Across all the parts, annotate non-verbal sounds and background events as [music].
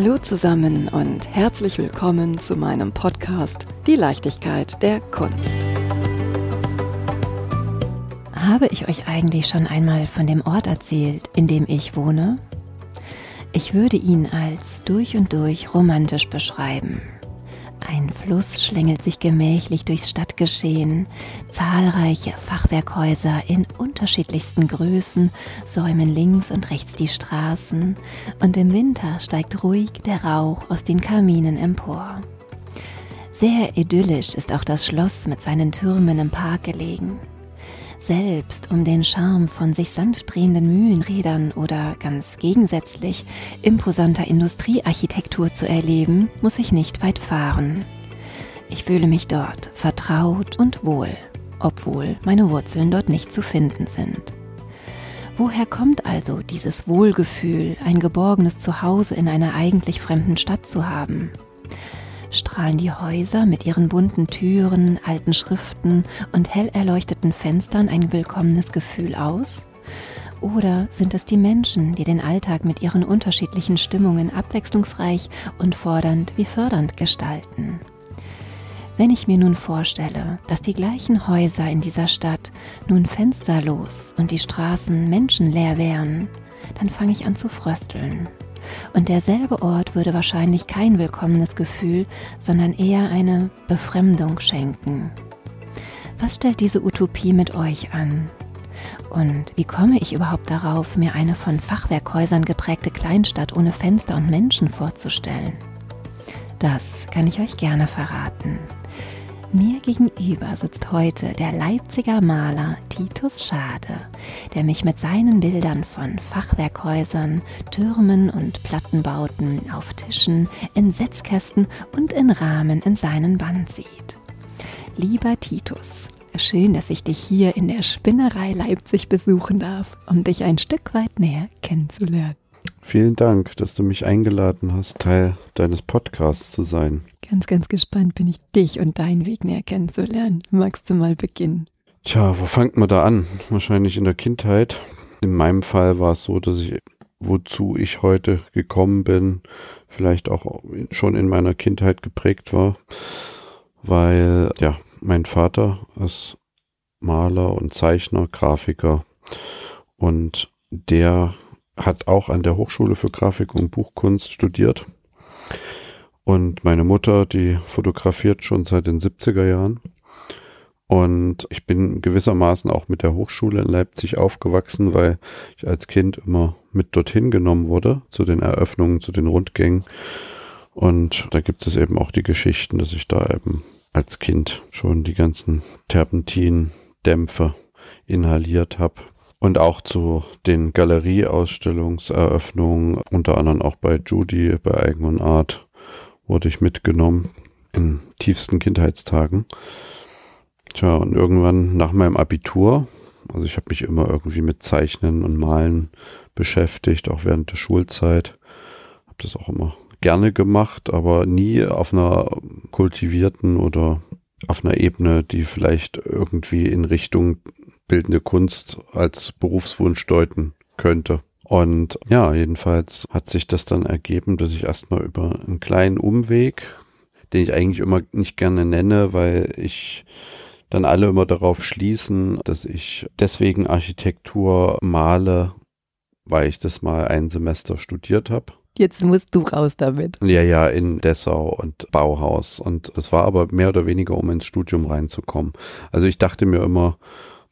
Hallo zusammen und herzlich willkommen zu meinem Podcast Die Leichtigkeit der Kunst. Habe ich euch eigentlich schon einmal von dem Ort erzählt, in dem ich wohne? Ich würde ihn als durch und durch romantisch beschreiben. Ein Fluss schlängelt sich gemächlich durchs Stadtgeschehen. Zahlreiche Fachwerkhäuser in unterschiedlichsten Größen säumen links und rechts die Straßen und im Winter steigt ruhig der Rauch aus den Kaminen empor. Sehr idyllisch ist auch das Schloss mit seinen Türmen im Park gelegen. Selbst um den Charme von sich sanft drehenden Mühlenrädern oder ganz gegensätzlich imposanter Industriearchitektur zu erleben, muss ich nicht weit fahren. Ich fühle mich dort vertraut und wohl, obwohl meine Wurzeln dort nicht zu finden sind. Woher kommt also dieses Wohlgefühl, ein geborgenes Zuhause in einer eigentlich fremden Stadt zu haben? Strahlen die Häuser mit ihren bunten Türen, alten Schriften und hell erleuchteten Fenstern ein willkommenes Gefühl aus? Oder sind es die Menschen, die den Alltag mit ihren unterschiedlichen Stimmungen abwechslungsreich und fordernd wie fördernd gestalten? Wenn ich mir nun vorstelle, dass die gleichen Häuser in dieser Stadt nun fensterlos und die Straßen menschenleer wären, dann fange ich an zu frösteln. Und derselbe Ort würde wahrscheinlich kein willkommenes Gefühl, sondern eher eine Befremdung schenken. Was stellt diese Utopie mit euch an? Und wie komme ich überhaupt darauf, mir eine von Fachwerkhäusern geprägte Kleinstadt ohne Fenster und Menschen vorzustellen? Das kann ich euch gerne verraten. Mir gegenüber sitzt heute der Leipziger Maler Titus Schade, der mich mit seinen Bildern von Fachwerkhäusern, Türmen und Plattenbauten auf Tischen, in Setzkästen und in Rahmen in seinen Band sieht. Lieber Titus, schön, dass ich dich hier in der Spinnerei Leipzig besuchen darf, um dich ein Stück weit näher kennenzulernen. Vielen Dank, dass du mich eingeladen hast, Teil deines Podcasts zu sein. Ganz, ganz gespannt bin ich, dich und deinen Weg näher kennenzulernen. Magst du mal beginnen? Tja, wo fängt man da an? Wahrscheinlich in der Kindheit. In meinem Fall war es so, dass ich, wozu ich heute gekommen bin, vielleicht auch schon in meiner Kindheit geprägt war, weil, ja, mein Vater ist Maler und Zeichner, Grafiker und der hat auch an der Hochschule für Grafik und Buchkunst studiert. Und meine Mutter, die fotografiert schon seit den 70er Jahren. Und ich bin gewissermaßen auch mit der Hochschule in Leipzig aufgewachsen, weil ich als Kind immer mit dorthin genommen wurde, zu den Eröffnungen, zu den Rundgängen. Und da gibt es eben auch die Geschichten, dass ich da eben als Kind schon die ganzen Terpentin-Dämpfe inhaliert habe und auch zu den Galerieausstellungseröffnungen, unter anderem auch bei Judy, bei Eigen und Art, wurde ich mitgenommen in tiefsten Kindheitstagen. Tja, und irgendwann nach meinem Abitur, also ich habe mich immer irgendwie mit Zeichnen und Malen beschäftigt, auch während der Schulzeit, habe das auch immer gerne gemacht, aber nie auf einer kultivierten oder auf einer Ebene, die vielleicht irgendwie in Richtung bildende Kunst als Berufswunsch deuten könnte. Und ja, jedenfalls hat sich das dann ergeben, dass ich erstmal über einen kleinen Umweg, den ich eigentlich immer nicht gerne nenne, weil ich dann alle immer darauf schließen, dass ich deswegen Architektur male, weil ich das mal ein Semester studiert habe. Jetzt musst du raus damit. Ja, ja, in Dessau und Bauhaus. Und das war aber mehr oder weniger, um ins Studium reinzukommen. Also ich dachte mir immer,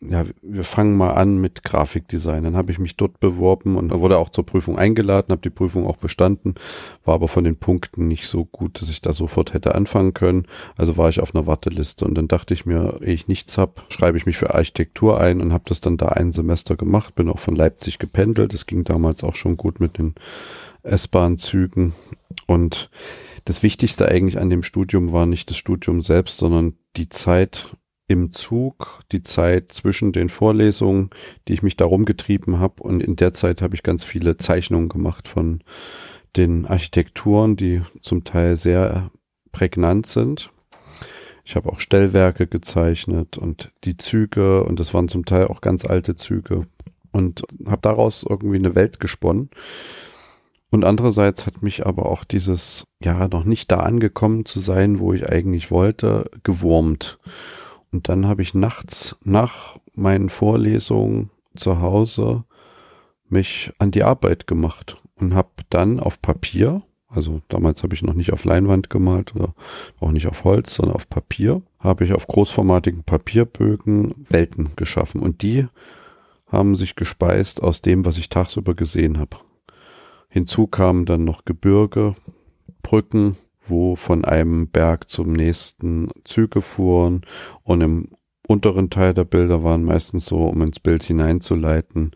ja, wir fangen mal an mit Grafikdesign. Dann habe ich mich dort beworben und wurde auch zur Prüfung eingeladen, habe die Prüfung auch bestanden, war aber von den Punkten nicht so gut, dass ich da sofort hätte anfangen können. Also war ich auf einer Warteliste und dann dachte ich mir, ehe ich nichts habe, schreibe ich mich für Architektur ein und habe das dann da ein Semester gemacht, bin auch von Leipzig gependelt. Das ging damals auch schon gut mit den S-Bahn-Zügen und das Wichtigste eigentlich an dem Studium war nicht das Studium selbst, sondern die Zeit im Zug die Zeit zwischen den Vorlesungen, die ich mich darum getrieben habe. Und in der Zeit habe ich ganz viele Zeichnungen gemacht von den Architekturen, die zum Teil sehr prägnant sind. Ich habe auch Stellwerke gezeichnet und die Züge und das waren zum Teil auch ganz alte Züge und habe daraus irgendwie eine Welt gesponnen. Und andererseits hat mich aber auch dieses, ja, noch nicht da angekommen zu sein, wo ich eigentlich wollte, gewurmt. Und dann habe ich nachts nach meinen Vorlesungen zu Hause mich an die Arbeit gemacht und habe dann auf Papier, also damals habe ich noch nicht auf Leinwand gemalt oder auch nicht auf Holz, sondern auf Papier, habe ich auf großformatigen Papierbögen Welten geschaffen und die haben sich gespeist aus dem, was ich tagsüber gesehen habe. Hinzu kamen dann noch Gebirge, Brücken, wo von einem Berg zum nächsten Züge fuhren und im unteren Teil der Bilder waren meistens so, um ins Bild hineinzuleiten,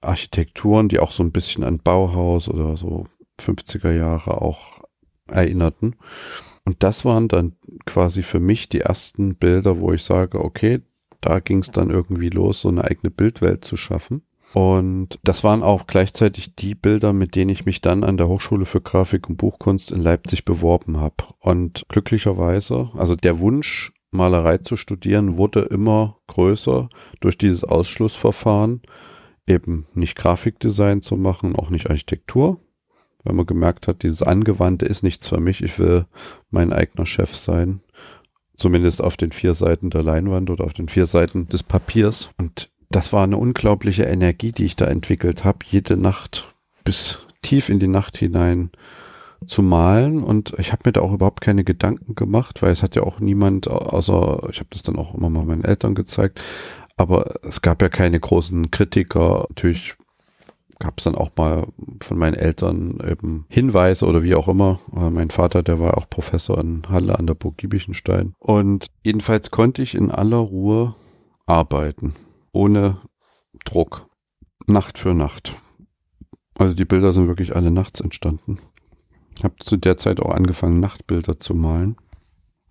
Architekturen, die auch so ein bisschen an Bauhaus oder so 50er Jahre auch erinnerten. Und das waren dann quasi für mich die ersten Bilder, wo ich sage, okay, da ging es dann irgendwie los, so eine eigene Bildwelt zu schaffen. Und das waren auch gleichzeitig die Bilder, mit denen ich mich dann an der Hochschule für Grafik und Buchkunst in Leipzig beworben habe. Und glücklicherweise, also der Wunsch, Malerei zu studieren, wurde immer größer durch dieses Ausschlussverfahren, eben nicht Grafikdesign zu machen, auch nicht Architektur, weil man gemerkt hat, dieses Angewandte ist nichts für mich, ich will mein eigener Chef sein. Zumindest auf den vier Seiten der Leinwand oder auf den vier Seiten des Papiers. Und das war eine unglaubliche Energie, die ich da entwickelt habe, jede Nacht bis tief in die Nacht hinein zu malen und ich habe mir da auch überhaupt keine Gedanken gemacht, weil es hat ja auch niemand, außer ich habe das dann auch immer mal meinen Eltern gezeigt, aber es gab ja keine großen Kritiker. Natürlich gab es dann auch mal von meinen Eltern eben Hinweise oder wie auch immer. Äh, mein Vater, der war auch Professor in Halle an der Burg Giebichenstein. Und jedenfalls konnte ich in aller Ruhe arbeiten, ohne Druck, Nacht für Nacht. Also die Bilder sind wirklich alle nachts entstanden. Ich habe zu der Zeit auch angefangen, Nachtbilder zu malen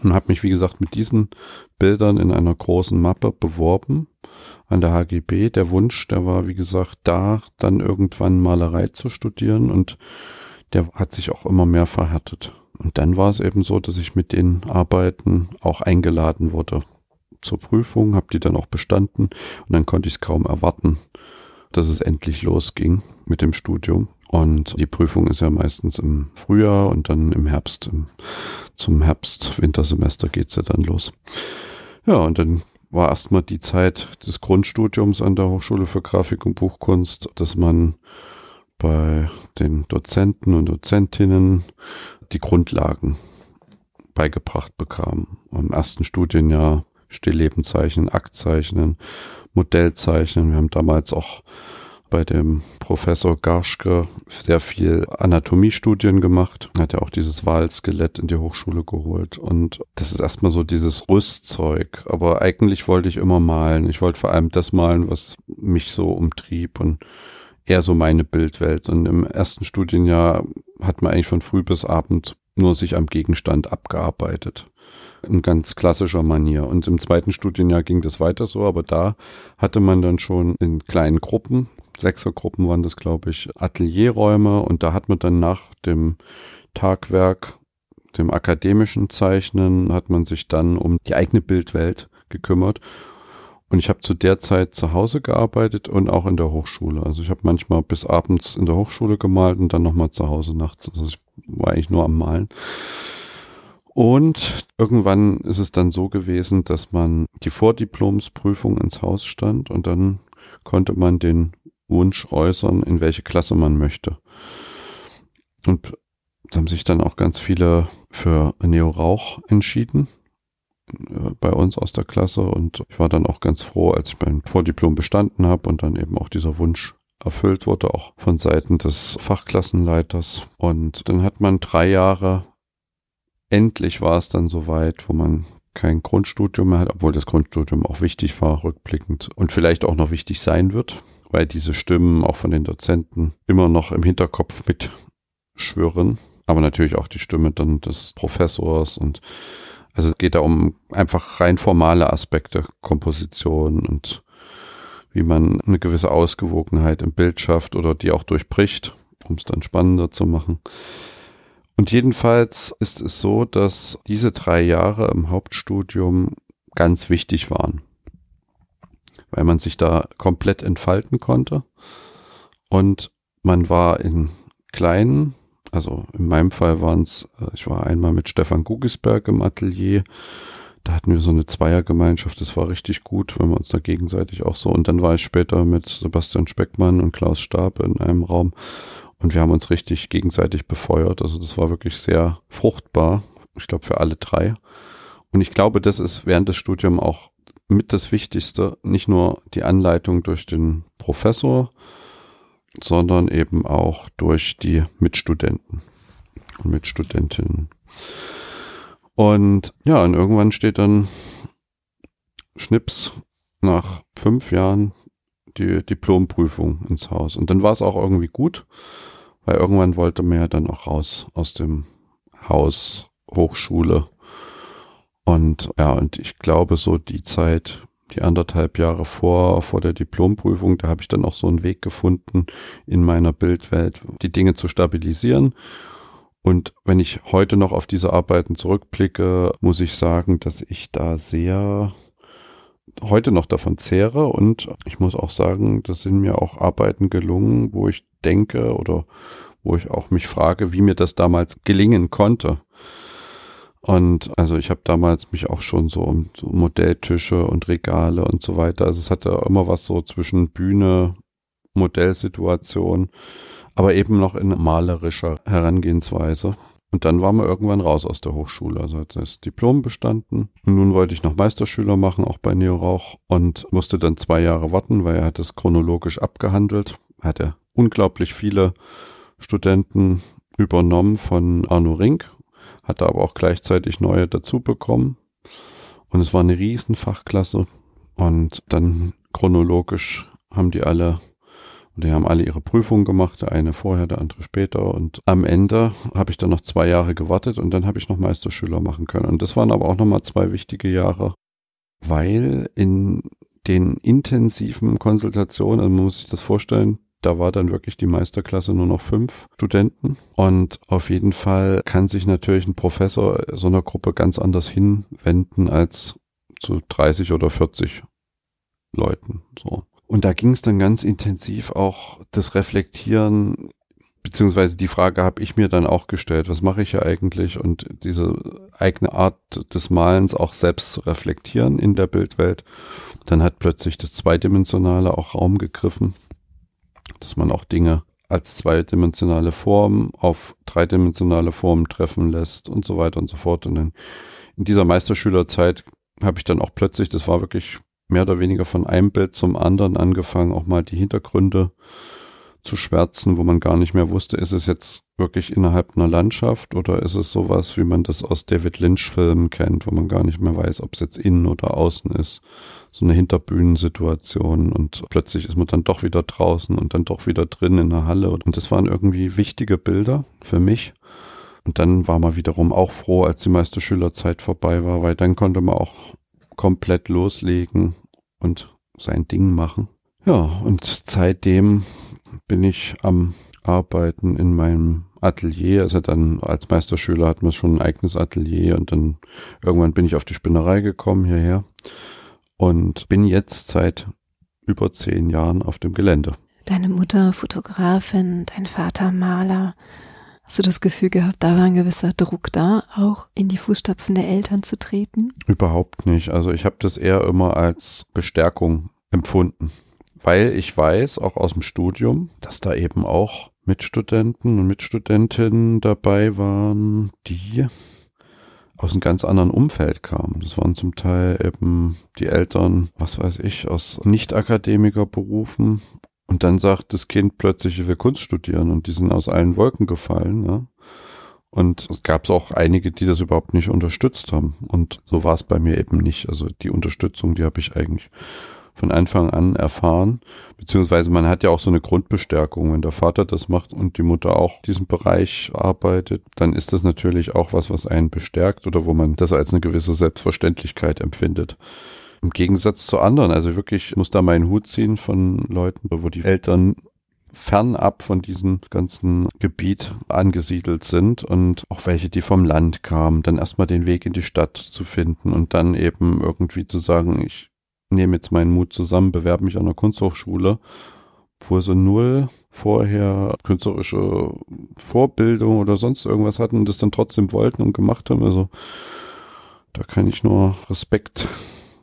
und habe mich, wie gesagt, mit diesen Bildern in einer großen Mappe beworben an der HGB. Der Wunsch, der war, wie gesagt, da dann irgendwann Malerei zu studieren und der hat sich auch immer mehr verhärtet. Und dann war es eben so, dass ich mit den Arbeiten auch eingeladen wurde zur Prüfung, habe die dann auch bestanden und dann konnte ich es kaum erwarten, dass es endlich losging mit dem Studium. Und die Prüfung ist ja meistens im Frühjahr und dann im Herbst. Zum Herbst-Wintersemester geht's ja dann los. Ja, und dann war erstmal die Zeit des Grundstudiums an der Hochschule für Grafik und Buchkunst, dass man bei den Dozenten und Dozentinnen die Grundlagen beigebracht bekam. Im ersten Studienjahr Stilllebenzeichnen, Aktzeichnen, Modellzeichnen. Wir haben damals auch bei dem Professor Garschke sehr viel Anatomiestudien gemacht. Hat ja auch dieses Walskelett in die Hochschule geholt. Und das ist erstmal so dieses Rüstzeug. Aber eigentlich wollte ich immer malen. Ich wollte vor allem das malen, was mich so umtrieb und eher so meine Bildwelt. Und im ersten Studienjahr hat man eigentlich von früh bis abend nur sich am Gegenstand abgearbeitet in ganz klassischer Manier. Und im zweiten Studienjahr ging das weiter so, aber da hatte man dann schon in kleinen Gruppen Sechsergruppen waren das, glaube ich, Atelierräume und da hat man dann nach dem Tagwerk, dem akademischen Zeichnen, hat man sich dann um die eigene Bildwelt gekümmert. Und ich habe zu der Zeit zu Hause gearbeitet und auch in der Hochschule. Also ich habe manchmal bis abends in der Hochschule gemalt und dann nochmal zu Hause nachts. Also ich war eigentlich nur am Malen. Und irgendwann ist es dann so gewesen, dass man die Vordiplomsprüfung ins Haus stand und dann konnte man den Wunsch äußern, in welche Klasse man möchte. Und da haben sich dann auch ganz viele für Neo Rauch entschieden äh, bei uns aus der Klasse und ich war dann auch ganz froh, als ich mein Vordiplom bestanden habe und dann eben auch dieser Wunsch erfüllt wurde, auch von Seiten des Fachklassenleiters. Und dann hat man drei Jahre, endlich war es dann soweit, wo man kein Grundstudium mehr hat, obwohl das Grundstudium auch wichtig war, rückblickend und vielleicht auch noch wichtig sein wird weil diese Stimmen auch von den Dozenten immer noch im Hinterkopf mitschwirren. Aber natürlich auch die Stimme dann des Professors und also es geht da um einfach rein formale Aspekte, Komposition und wie man eine gewisse Ausgewogenheit im Bild schafft oder die auch durchbricht, um es dann spannender zu machen. Und jedenfalls ist es so, dass diese drei Jahre im Hauptstudium ganz wichtig waren. Weil man sich da komplett entfalten konnte. Und man war in kleinen, also in meinem Fall waren es, äh, ich war einmal mit Stefan Gugisberg im Atelier, da hatten wir so eine Zweiergemeinschaft, das war richtig gut, wenn wir uns da gegenseitig auch so, und dann war ich später mit Sebastian Speckmann und Klaus Stab in einem Raum und wir haben uns richtig gegenseitig befeuert, also das war wirklich sehr fruchtbar, ich glaube für alle drei. Und ich glaube, das ist während des Studiums auch mit das Wichtigste, nicht nur die Anleitung durch den Professor, sondern eben auch durch die Mitstudenten und Mitstudentinnen. Und ja, und irgendwann steht dann Schnips nach fünf Jahren die Diplomprüfung ins Haus. Und dann war es auch irgendwie gut, weil irgendwann wollte man ja dann auch raus aus dem Haus Hochschule. Und ja, und ich glaube, so die Zeit, die anderthalb Jahre vor, vor der Diplomprüfung, da habe ich dann auch so einen Weg gefunden, in meiner Bildwelt die Dinge zu stabilisieren. Und wenn ich heute noch auf diese Arbeiten zurückblicke, muss ich sagen, dass ich da sehr heute noch davon zehre und ich muss auch sagen, das sind mir auch Arbeiten gelungen, wo ich denke oder wo ich auch mich frage, wie mir das damals gelingen konnte. Und also ich habe damals mich auch schon so um Modelltische und Regale und so weiter. Also es hatte immer was so zwischen Bühne, Modellsituation, aber eben noch in malerischer Herangehensweise. Und dann waren wir irgendwann raus aus der Hochschule. Also hat das Diplom bestanden. Und nun wollte ich noch Meisterschüler machen, auch bei Neo Rauch, und musste dann zwei Jahre warten, weil er hat es chronologisch abgehandelt. Er hatte unglaublich viele Studenten übernommen von Arno Rink hatte aber auch gleichzeitig neue dazu bekommen. Und es war eine riesen Fachklasse. Und dann chronologisch haben die alle, die haben alle ihre Prüfungen gemacht, der eine vorher, der andere später. Und am Ende habe ich dann noch zwei Jahre gewartet und dann habe ich noch Meisterschüler machen können. Und das waren aber auch nochmal zwei wichtige Jahre, weil in den intensiven Konsultationen, also man muss sich das vorstellen, da war dann wirklich die Meisterklasse nur noch fünf Studenten. Und auf jeden Fall kann sich natürlich ein Professor so einer Gruppe ganz anders hinwenden als zu 30 oder 40 Leuten. So. Und da ging es dann ganz intensiv auch das Reflektieren, beziehungsweise die Frage habe ich mir dann auch gestellt, was mache ich ja eigentlich und diese eigene Art des Malens auch selbst zu reflektieren in der Bildwelt. Dann hat plötzlich das Zweidimensionale auch Raum gegriffen dass man auch Dinge als zweidimensionale Form auf dreidimensionale Formen treffen lässt und so weiter und so fort. Und dann in dieser Meisterschülerzeit habe ich dann auch plötzlich, das war wirklich mehr oder weniger von einem Bild zum anderen angefangen, auch mal die Hintergründe zu schwärzen, wo man gar nicht mehr wusste, ist es jetzt wirklich innerhalb einer Landschaft oder ist es sowas, wie man das aus David Lynch-Filmen kennt, wo man gar nicht mehr weiß, ob es jetzt innen oder außen ist. So eine Hinterbühnensituation und plötzlich ist man dann doch wieder draußen und dann doch wieder drin in der Halle. Und das waren irgendwie wichtige Bilder für mich. Und dann war man wiederum auch froh, als die meiste Schülerzeit vorbei war, weil dann konnte man auch komplett loslegen und sein Ding machen. Ja, und seitdem bin ich am Arbeiten in meinem Atelier. Also dann als Meisterschüler hatten wir schon ein eigenes Atelier und dann irgendwann bin ich auf die Spinnerei gekommen hierher und bin jetzt seit über zehn Jahren auf dem Gelände. Deine Mutter Fotografin, dein Vater Maler. Hast du das Gefühl gehabt, da war ein gewisser Druck da, auch in die Fußstapfen der Eltern zu treten? Überhaupt nicht. Also ich habe das eher immer als Bestärkung empfunden weil ich weiß, auch aus dem Studium, dass da eben auch Mitstudenten und Mitstudentinnen dabei waren, die aus einem ganz anderen Umfeld kamen. Das waren zum Teil eben die Eltern, was weiß ich, aus Nicht-Akademiker-Berufen. Und dann sagt das Kind plötzlich, ich will Kunst studieren und die sind aus allen Wolken gefallen. Ja? Und es gab auch einige, die das überhaupt nicht unterstützt haben. Und so war es bei mir eben nicht. Also die Unterstützung, die habe ich eigentlich von Anfang an erfahren. Beziehungsweise man hat ja auch so eine Grundbestärkung. Wenn der Vater das macht und die Mutter auch diesen Bereich arbeitet, dann ist das natürlich auch was, was einen bestärkt oder wo man das als eine gewisse Selbstverständlichkeit empfindet. Im Gegensatz zu anderen, also wirklich muss da meinen Hut ziehen von Leuten, wo die Eltern fernab von diesem ganzen Gebiet angesiedelt sind und auch welche, die vom Land kamen, dann erstmal den Weg in die Stadt zu finden und dann eben irgendwie zu sagen, ich nehme jetzt meinen Mut zusammen, bewerbe mich an der Kunsthochschule, obwohl sie null vorher künstlerische Vorbildung oder sonst irgendwas hatten und das dann trotzdem wollten und gemacht haben. Also da kann ich nur Respekt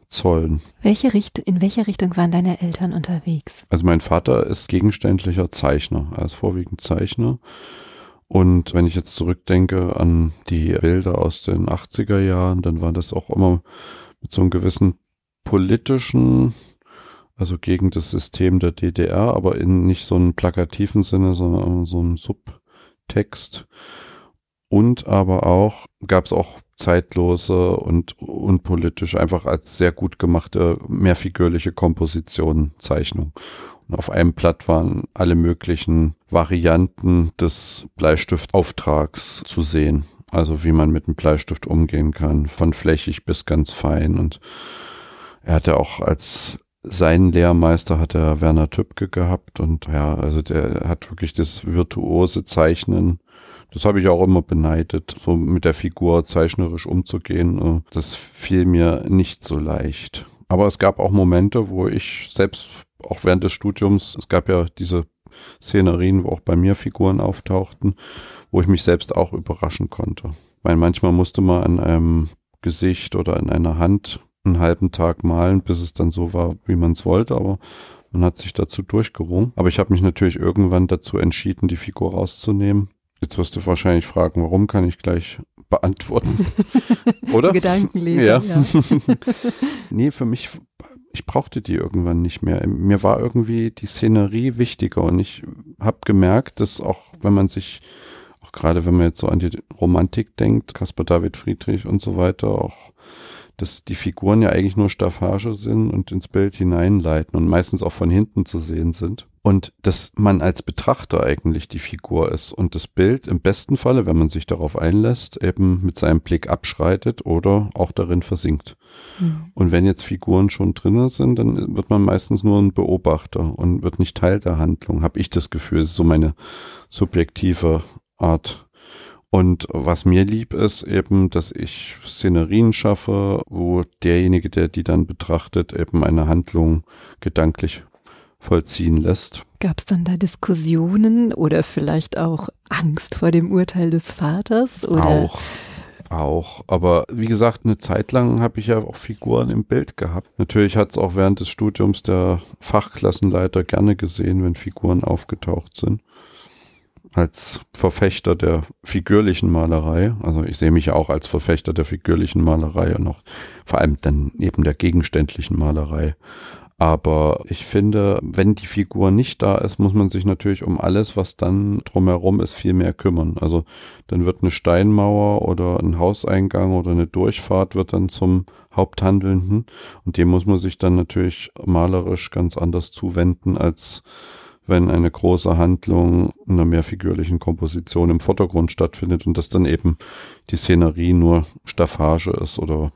zollen. Welche Richt in welche Richtung waren deine Eltern unterwegs? Also mein Vater ist gegenständlicher Zeichner, er ist vorwiegend Zeichner. Und wenn ich jetzt zurückdenke an die Bilder aus den 80er Jahren, dann war das auch immer mit so einem gewissen politischen, also gegen das System der DDR, aber in nicht so einem plakativen Sinne, sondern so einem Subtext. Und aber auch gab es auch zeitlose und unpolitisch, einfach als sehr gut gemachte, mehrfigürliche Komposition, Zeichnung. Und auf einem Blatt waren alle möglichen Varianten des Bleistiftauftrags zu sehen. Also wie man mit einem Bleistift umgehen kann, von flächig bis ganz fein. Und er hatte auch als seinen Lehrmeister hat er Werner Tübke gehabt und ja, also der hat wirklich das virtuose Zeichnen das habe ich auch immer beneidet, so mit der Figur zeichnerisch umzugehen. Äh, das fiel mir nicht so leicht. Aber es gab auch Momente, wo ich selbst, auch während des Studiums, es gab ja diese Szenerien, wo auch bei mir Figuren auftauchten, wo ich mich selbst auch überraschen konnte. Weil manchmal musste man an einem Gesicht oder in einer Hand einen halben Tag malen, bis es dann so war, wie man es wollte, aber man hat sich dazu durchgerungen. Aber ich habe mich natürlich irgendwann dazu entschieden, die Figur rauszunehmen Jetzt wirst du wahrscheinlich fragen, warum kann ich gleich beantworten. [laughs] Oder? Gedankenlesen, ja. ja. [laughs] nee, für mich, ich brauchte die irgendwann nicht mehr. Mir war irgendwie die Szenerie wichtiger und ich habe gemerkt, dass auch wenn man sich, auch gerade wenn man jetzt so an die Romantik denkt, Caspar David Friedrich und so weiter, auch dass die Figuren ja eigentlich nur Staffage sind und ins Bild hineinleiten und meistens auch von hinten zu sehen sind. Und dass man als Betrachter eigentlich die Figur ist und das Bild im besten Falle, wenn man sich darauf einlässt, eben mit seinem Blick abschreitet oder auch darin versinkt. Mhm. Und wenn jetzt Figuren schon drinnen sind, dann wird man meistens nur ein Beobachter und wird nicht Teil der Handlung, habe ich das Gefühl. Das ist so meine subjektive Art. Und was mir lieb ist eben, dass ich Szenerien schaffe, wo derjenige, der die dann betrachtet, eben eine Handlung gedanklich vollziehen lässt. Gab es dann da Diskussionen oder vielleicht auch Angst vor dem Urteil des Vaters? Oder? Auch. Auch, aber wie gesagt, eine Zeit lang habe ich ja auch Figuren im Bild gehabt. Natürlich hat es auch während des Studiums der Fachklassenleiter gerne gesehen, wenn Figuren aufgetaucht sind als Verfechter der figürlichen Malerei. Also ich sehe mich ja auch als Verfechter der figürlichen Malerei und auch vor allem dann eben der gegenständlichen Malerei. Aber ich finde, wenn die Figur nicht da ist, muss man sich natürlich um alles, was dann drumherum ist, viel mehr kümmern. Also dann wird eine Steinmauer oder ein Hauseingang oder eine Durchfahrt wird dann zum Haupthandelnden und dem muss man sich dann natürlich malerisch ganz anders zuwenden als wenn eine große Handlung in einer mehrfigürlichen Komposition im Vordergrund stattfindet und das dann eben die Szenerie nur Staffage ist oder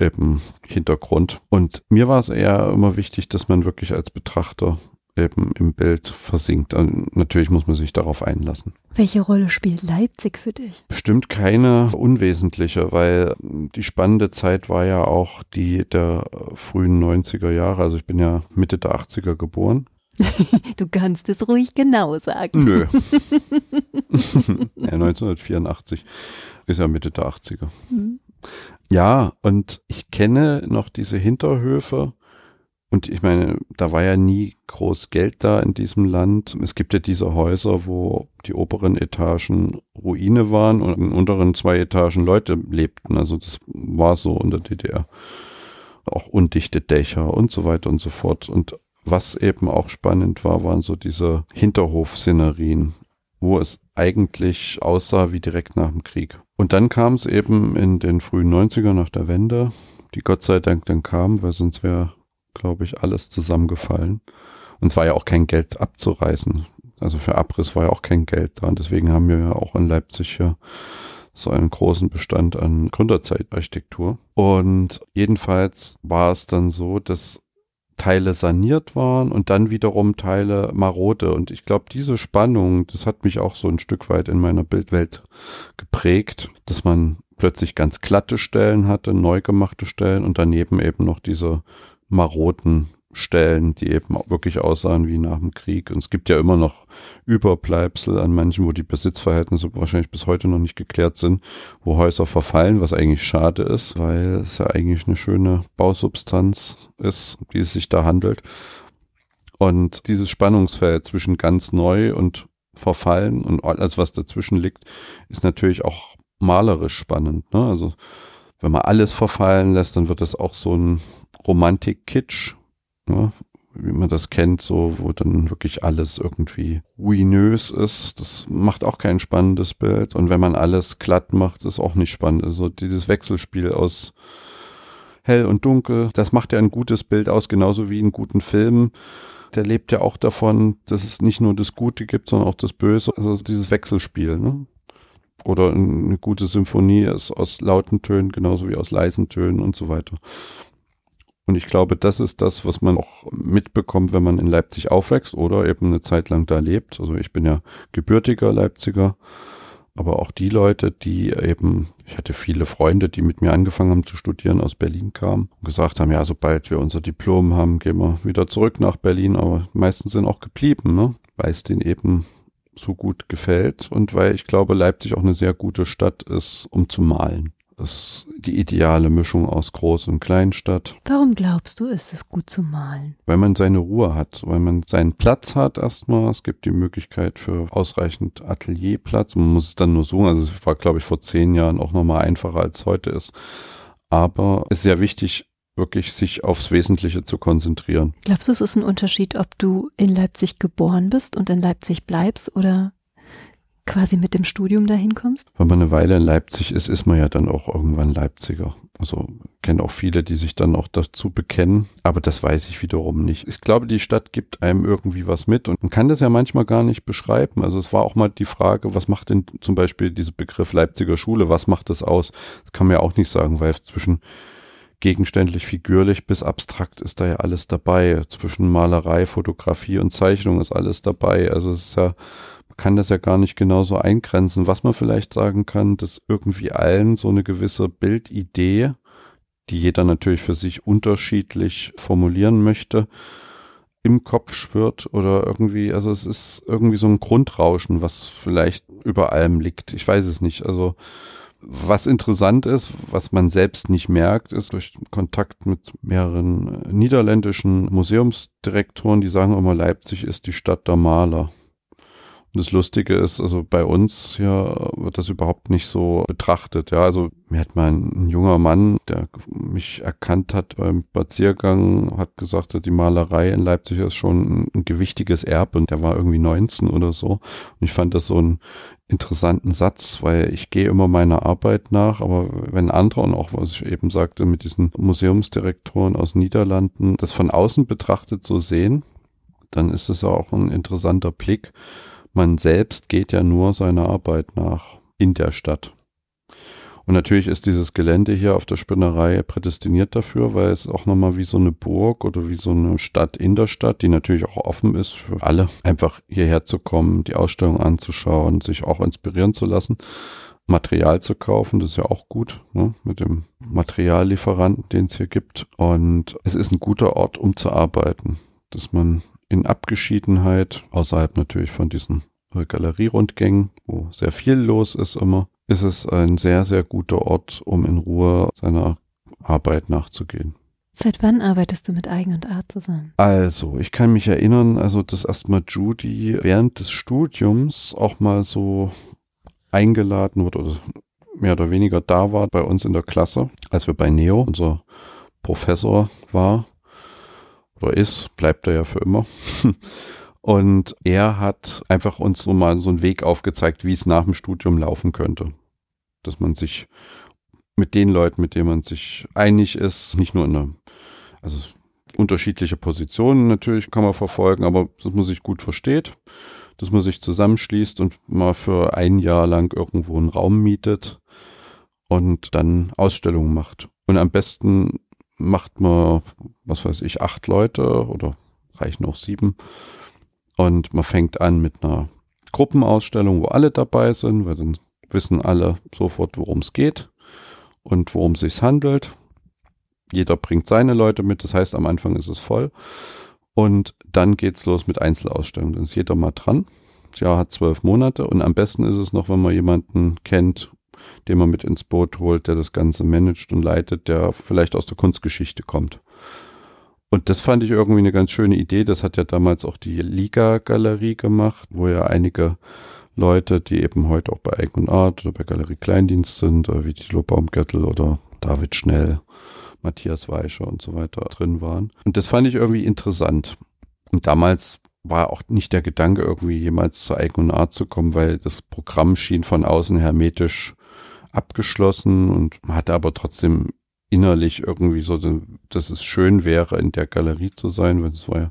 eben Hintergrund. Und mir war es eher immer wichtig, dass man wirklich als Betrachter eben im Bild versinkt. Und natürlich muss man sich darauf einlassen. Welche Rolle spielt Leipzig für dich? Bestimmt keine unwesentliche, weil die spannende Zeit war ja auch die der frühen 90er Jahre. Also ich bin ja Mitte der 80er geboren. [laughs] Du kannst es ruhig genau sagen. Nö. [laughs] ja, 1984 ist ja Mitte der 80er. Mhm. Ja, und ich kenne noch diese Hinterhöfe. Und ich meine, da war ja nie groß Geld da in diesem Land. Es gibt ja diese Häuser, wo die oberen Etagen Ruine waren und in unteren zwei Etagen Leute lebten. Also das war so in der DDR. Auch undichte Dächer und so weiter und so fort. Und was eben auch spannend war, waren so diese Hinterhofszenerien, wo es eigentlich aussah wie direkt nach dem Krieg. Und dann kam es eben in den frühen 90er nach der Wende, die Gott sei Dank dann kam, weil sonst wäre, glaube ich, alles zusammengefallen. Und es war ja auch kein Geld abzureißen. Also für Abriss war ja auch kein Geld dran. Deswegen haben wir ja auch in Leipzig ja so einen großen Bestand an Gründerzeitarchitektur. Und jedenfalls war es dann so, dass Teile saniert waren und dann wiederum Teile marode. Und ich glaube, diese Spannung, das hat mich auch so ein Stück weit in meiner Bildwelt geprägt, dass man plötzlich ganz glatte Stellen hatte, neu gemachte Stellen und daneben eben noch diese maroden Stellen, die eben wirklich aussahen wie nach dem Krieg. Und es gibt ja immer noch Überbleibsel an manchen, wo die Besitzverhältnisse wahrscheinlich bis heute noch nicht geklärt sind, wo Häuser verfallen, was eigentlich schade ist, weil es ja eigentlich eine schöne Bausubstanz ist, die es sich da handelt. Und dieses Spannungsfeld zwischen ganz neu und verfallen und alles, was dazwischen liegt, ist natürlich auch malerisch spannend. Ne? Also wenn man alles verfallen lässt, dann wird das auch so ein Romantik-Kitsch, ne? wie man das kennt, so wo dann wirklich alles irgendwie ruinös ist. Das macht auch kein spannendes Bild. Und wenn man alles glatt macht, ist auch nicht spannend. Also dieses Wechselspiel aus hell und dunkel, das macht ja ein gutes Bild aus, genauso wie einen guten Film der lebt ja auch davon, dass es nicht nur das Gute gibt, sondern auch das Böse. Also dieses Wechselspiel, ne? Oder eine gute Symphonie ist aus lauten Tönen genauso wie aus leisen Tönen und so weiter. Und ich glaube, das ist das, was man auch mitbekommt, wenn man in Leipzig aufwächst oder eben eine Zeit lang da lebt. Also ich bin ja gebürtiger Leipziger aber auch die Leute, die eben, ich hatte viele Freunde, die mit mir angefangen haben zu studieren, aus Berlin kamen und gesagt haben, ja, sobald wir unser Diplom haben, gehen wir wieder zurück nach Berlin, aber meistens sind auch geblieben, ne? weil es denen eben so gut gefällt und weil ich glaube, Leipzig auch eine sehr gute Stadt ist, um zu malen ist die ideale Mischung aus Groß- und Kleinstadt. Warum glaubst du, ist es gut zu malen? Weil man seine Ruhe hat, weil man seinen Platz hat erstmal. Es gibt die Möglichkeit für ausreichend Atelierplatz. Man muss es dann nur suchen. Also es war, glaube ich, vor zehn Jahren auch nochmal einfacher als heute ist. Aber es ist sehr wichtig, wirklich sich aufs Wesentliche zu konzentrieren. Glaubst du, es ist ein Unterschied, ob du in Leipzig geboren bist und in Leipzig bleibst oder quasi mit dem Studium dahin kommst? Wenn man eine Weile in Leipzig ist, ist man ja dann auch irgendwann Leipziger. Also kenne auch viele, die sich dann auch dazu bekennen, aber das weiß ich wiederum nicht. Ich glaube, die Stadt gibt einem irgendwie was mit und man kann das ja manchmal gar nicht beschreiben. Also es war auch mal die Frage, was macht denn zum Beispiel dieser Begriff Leipziger Schule, was macht das aus? Das kann man ja auch nicht sagen, weil zwischen gegenständlich, figürlich bis abstrakt ist da ja alles dabei. Zwischen Malerei, Fotografie und Zeichnung ist alles dabei. Also es ist ja kann das ja gar nicht genauso eingrenzen. Was man vielleicht sagen kann, dass irgendwie allen so eine gewisse Bildidee, die jeder natürlich für sich unterschiedlich formulieren möchte, im Kopf schwirrt oder irgendwie, also es ist irgendwie so ein Grundrauschen, was vielleicht über allem liegt. Ich weiß es nicht. Also was interessant ist, was man selbst nicht merkt, ist durch Kontakt mit mehreren niederländischen Museumsdirektoren, die sagen immer, Leipzig ist die Stadt der Maler. Und das Lustige ist, also bei uns hier wird das überhaupt nicht so betrachtet. Ja, also mir hat mal ein, junger Mann, der mich erkannt hat beim Spaziergang, hat gesagt, die Malerei in Leipzig ist schon ein, gewichtiges Erbe und der war irgendwie 19 oder so. Und ich fand das so einen interessanten Satz, weil ich gehe immer meiner Arbeit nach, aber wenn andere und auch was ich eben sagte mit diesen Museumsdirektoren aus Niederlanden das von außen betrachtet so sehen, dann ist es auch ein interessanter Blick man selbst geht ja nur seiner Arbeit nach in der Stadt. Und natürlich ist dieses Gelände hier auf der Spinnerei prädestiniert dafür, weil es auch nochmal wie so eine Burg oder wie so eine Stadt in der Stadt, die natürlich auch offen ist für alle, einfach hierher zu kommen, die Ausstellung anzuschauen, sich auch inspirieren zu lassen. Material zu kaufen, das ist ja auch gut, ne, mit dem Materiallieferanten, den es hier gibt. Und es ist ein guter Ort, um zu arbeiten, dass man in Abgeschiedenheit, außerhalb natürlich von diesen Galerierundgängen, wo sehr viel los ist immer, ist es ein sehr, sehr guter Ort, um in Ruhe seiner Arbeit nachzugehen. Seit wann arbeitest du mit Eigen und Art zusammen? Also, ich kann mich erinnern, also dass erstmal Judy während des Studiums auch mal so eingeladen wurde oder mehr oder weniger da war bei uns in der Klasse, als wir bei Neo, unser Professor war oder ist, bleibt er ja für immer. [laughs] Und er hat einfach uns so mal so einen Weg aufgezeigt, wie es nach dem Studium laufen könnte. Dass man sich mit den Leuten, mit denen man sich einig ist, nicht nur in einer, also unterschiedliche Positionen natürlich kann man verfolgen, aber dass man sich gut versteht, dass man sich zusammenschließt und mal für ein Jahr lang irgendwo einen Raum mietet und dann Ausstellungen macht. Und am besten macht man, was weiß ich, acht Leute oder reichen auch sieben. Und man fängt an mit einer Gruppenausstellung, wo alle dabei sind, weil dann wissen alle sofort, worum es geht und worum es sich handelt. jeder bringt seine Leute mit, das heißt, am Anfang ist es voll. Und dann geht's los mit Einzelausstellungen. Dann ist jeder mal dran. Das Jahr hat zwölf Monate und am besten ist es noch, wenn man jemanden kennt, den man mit ins Boot holt, der das Ganze managt und leitet, der vielleicht aus der Kunstgeschichte kommt. Und das fand ich irgendwie eine ganz schöne Idee. Das hat ja damals auch die Liga-Galerie gemacht, wo ja einige Leute, die eben heute auch bei und Art oder bei Galerie Kleindienst sind, wie Tilo Baumgärtel oder David Schnell, Matthias Weischer und so weiter drin waren. Und das fand ich irgendwie interessant. Und damals war auch nicht der Gedanke, irgendwie jemals Eik und Art zu kommen, weil das Programm schien von außen hermetisch abgeschlossen und hatte aber trotzdem innerlich irgendwie so, dass es schön wäre, in der Galerie zu sein, weil es war ja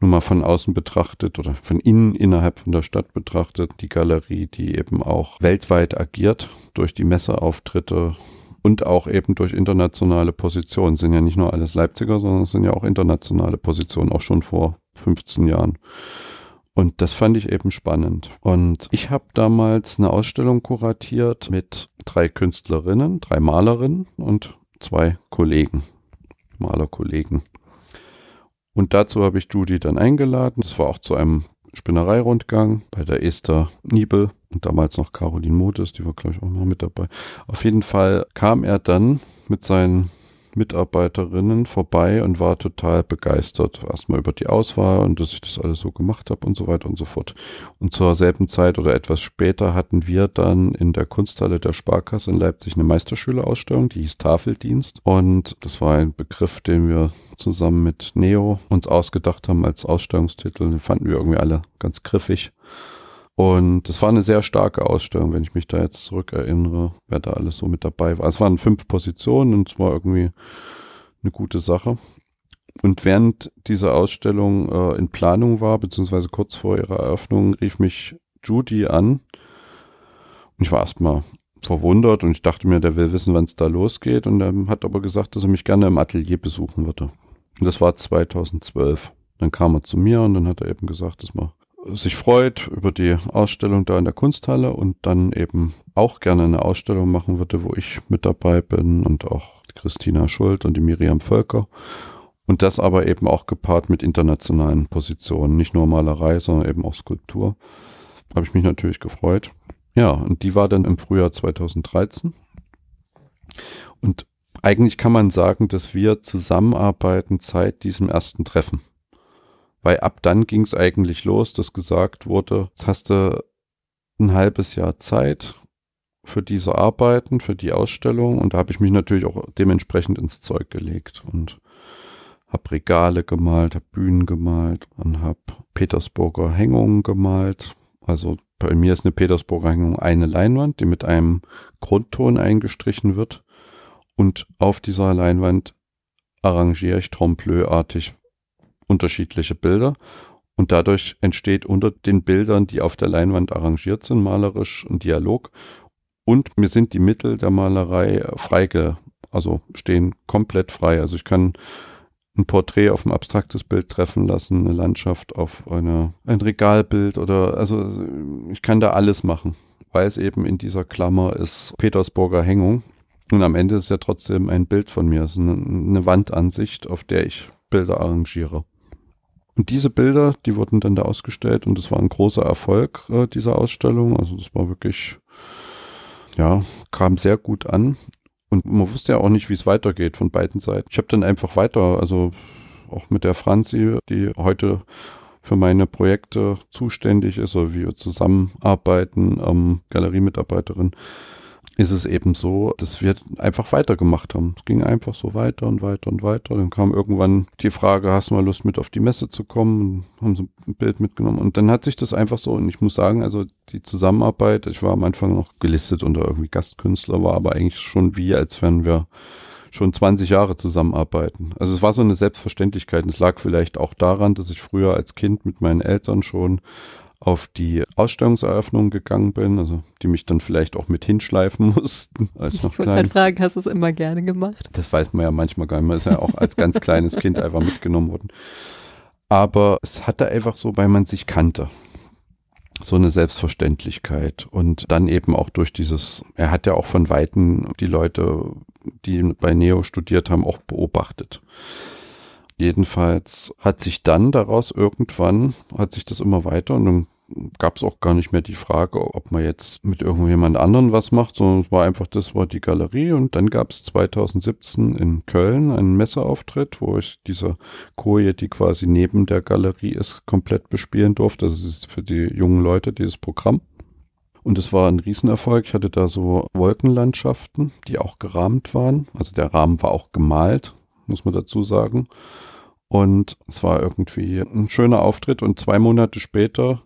nur mal von außen betrachtet oder von innen innerhalb von der Stadt betrachtet, die Galerie, die eben auch weltweit agiert durch die Messeauftritte und auch eben durch internationale Positionen. Sind ja nicht nur alles Leipziger, sondern es sind ja auch internationale Positionen, auch schon vor 15 Jahren. Und das fand ich eben spannend. Und ich habe damals eine Ausstellung kuratiert mit drei Künstlerinnen, drei Malerinnen und zwei Kollegen, Malerkollegen. Und dazu habe ich Judy dann eingeladen. Das war auch zu einem Spinnereirundgang bei der Esther Niebel und damals noch Caroline Modes, die war glaube ich auch noch mit dabei. Auf jeden Fall kam er dann mit seinen Mitarbeiterinnen vorbei und war total begeistert. Erstmal über die Auswahl und dass ich das alles so gemacht habe und so weiter und so fort. Und zur selben Zeit oder etwas später hatten wir dann in der Kunsthalle der Sparkasse in Leipzig eine Meisterschülerausstellung, die hieß Tafeldienst. Und das war ein Begriff, den wir zusammen mit Neo uns ausgedacht haben als Ausstellungstitel. Den fanden wir irgendwie alle ganz griffig. Und das war eine sehr starke Ausstellung, wenn ich mich da jetzt zurückerinnere, wer da alles so mit dabei war. Es waren fünf Positionen und es war irgendwie eine gute Sache. Und während diese Ausstellung äh, in Planung war, beziehungsweise kurz vor ihrer Eröffnung, rief mich Judy an. Und ich war erstmal verwundert und ich dachte mir, der will wissen, wann es da losgeht. Und er hat aber gesagt, dass er mich gerne im Atelier besuchen würde. Und das war 2012. Dann kam er zu mir und dann hat er eben gesagt, dass wir sich freut über die Ausstellung da in der Kunsthalle und dann eben auch gerne eine Ausstellung machen würde, wo ich mit dabei bin und auch Christina Schuld und die Miriam Völker. Und das aber eben auch gepaart mit internationalen Positionen, nicht nur Malerei, sondern eben auch Skulptur. Habe ich mich natürlich gefreut. Ja, und die war dann im Frühjahr 2013. Und eigentlich kann man sagen, dass wir zusammenarbeiten seit diesem ersten Treffen weil ab dann ging es eigentlich los, dass gesagt wurde, jetzt hast du ein halbes Jahr Zeit für diese Arbeiten, für die Ausstellung und da habe ich mich natürlich auch dementsprechend ins Zeug gelegt und habe Regale gemalt, habe Bühnen gemalt und habe Petersburger Hängungen gemalt. Also bei mir ist eine Petersburger Hängung eine Leinwand, die mit einem Grundton eingestrichen wird und auf dieser Leinwand arrangiere ich trompe-l'œil-artig unterschiedliche Bilder und dadurch entsteht unter den Bildern, die auf der Leinwand arrangiert sind, malerisch ein Dialog und mir sind die Mittel der Malerei freige, also stehen komplett frei. Also ich kann ein Porträt auf ein abstraktes Bild treffen lassen, eine Landschaft auf eine, ein Regalbild oder also ich kann da alles machen, weil es eben in dieser Klammer ist Petersburger Hängung. Und am Ende ist ja trotzdem ein Bild von mir, es ist eine, eine Wandansicht, auf der ich Bilder arrangiere. Und diese Bilder, die wurden dann da ausgestellt und das war ein großer Erfolg äh, dieser Ausstellung. Also das war wirklich, ja, kam sehr gut an. Und man wusste ja auch nicht, wie es weitergeht von beiden Seiten. Ich habe dann einfach weiter, also auch mit der Franzi, die heute für meine Projekte zuständig ist oder wie wir zusammenarbeiten, ähm, Galeriemitarbeiterin, ist es eben so, dass wir einfach weitergemacht haben. Es ging einfach so weiter und weiter und weiter. Dann kam irgendwann die Frage, hast du mal Lust mit auf die Messe zu kommen? Und haben so ein Bild mitgenommen. Und dann hat sich das einfach so, und ich muss sagen, also die Zusammenarbeit, ich war am Anfang noch gelistet unter irgendwie Gastkünstler, war aber eigentlich schon wie, als wenn wir schon 20 Jahre zusammenarbeiten. Also es war so eine Selbstverständlichkeit. Es lag vielleicht auch daran, dass ich früher als Kind mit meinen Eltern schon auf die Ausstellungseröffnung gegangen bin, also die mich dann vielleicht auch mit hinschleifen [laughs] mussten. Ich wollte gerade fragen, hast du es immer gerne gemacht? Das weiß man ja manchmal gar nicht. Man ist ja auch als ganz kleines Kind einfach mitgenommen worden. Aber es hatte einfach so, weil man sich kannte. so eine Selbstverständlichkeit und dann eben auch durch dieses, er hat ja auch von Weitem die Leute, die bei Neo studiert haben, auch beobachtet. Jedenfalls hat sich dann daraus irgendwann, hat sich das immer weiter und dann gab es auch gar nicht mehr die Frage, ob man jetzt mit irgendjemand anderen was macht, sondern es war einfach, das war die Galerie und dann gab es 2017 in Köln einen Messeauftritt, wo ich diese Koje, die quasi neben der Galerie ist, komplett bespielen durfte. Das ist für die jungen Leute dieses Programm. Und es war ein Riesenerfolg. Ich hatte da so Wolkenlandschaften, die auch gerahmt waren. Also der Rahmen war auch gemalt, muss man dazu sagen. Und es war irgendwie ein schöner Auftritt. Und zwei Monate später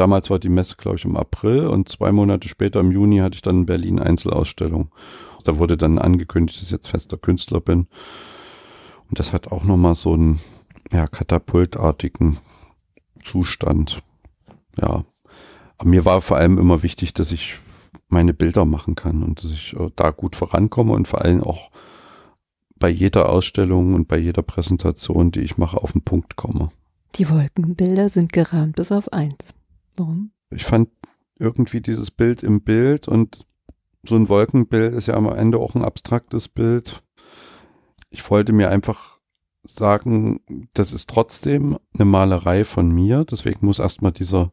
Damals war die Messe, glaube ich, im April und zwei Monate später im Juni hatte ich dann in Berlin Einzelausstellung. Da wurde dann angekündigt, dass ich jetzt fester Künstler bin. Und das hat auch nochmal so einen ja, katapultartigen Zustand. Ja. Aber mir war vor allem immer wichtig, dass ich meine Bilder machen kann und dass ich äh, da gut vorankomme und vor allem auch bei jeder Ausstellung und bei jeder Präsentation, die ich mache, auf den Punkt komme. Die Wolkenbilder sind gerahmt bis auf eins. Warum? Ich fand irgendwie dieses Bild im Bild und so ein Wolkenbild ist ja am Ende auch ein abstraktes Bild. Ich wollte mir einfach sagen, das ist trotzdem eine Malerei von mir, deswegen muss erstmal dieser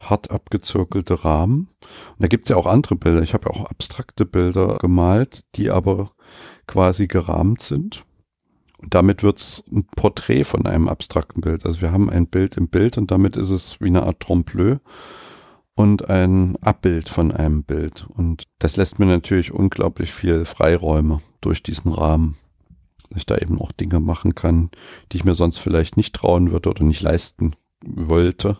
hart abgezirkelte Rahmen. Und da gibt's ja auch andere Bilder. Ich habe ja auch abstrakte Bilder gemalt, die aber quasi gerahmt sind. Und damit wird's ein Porträt von einem abstrakten Bild. Also wir haben ein Bild im Bild und damit ist es wie eine Art Trompe-l'œil und ein Abbild von einem Bild. Und das lässt mir natürlich unglaublich viel Freiräume durch diesen Rahmen. Dass ich da eben auch Dinge machen kann, die ich mir sonst vielleicht nicht trauen würde oder nicht leisten wollte.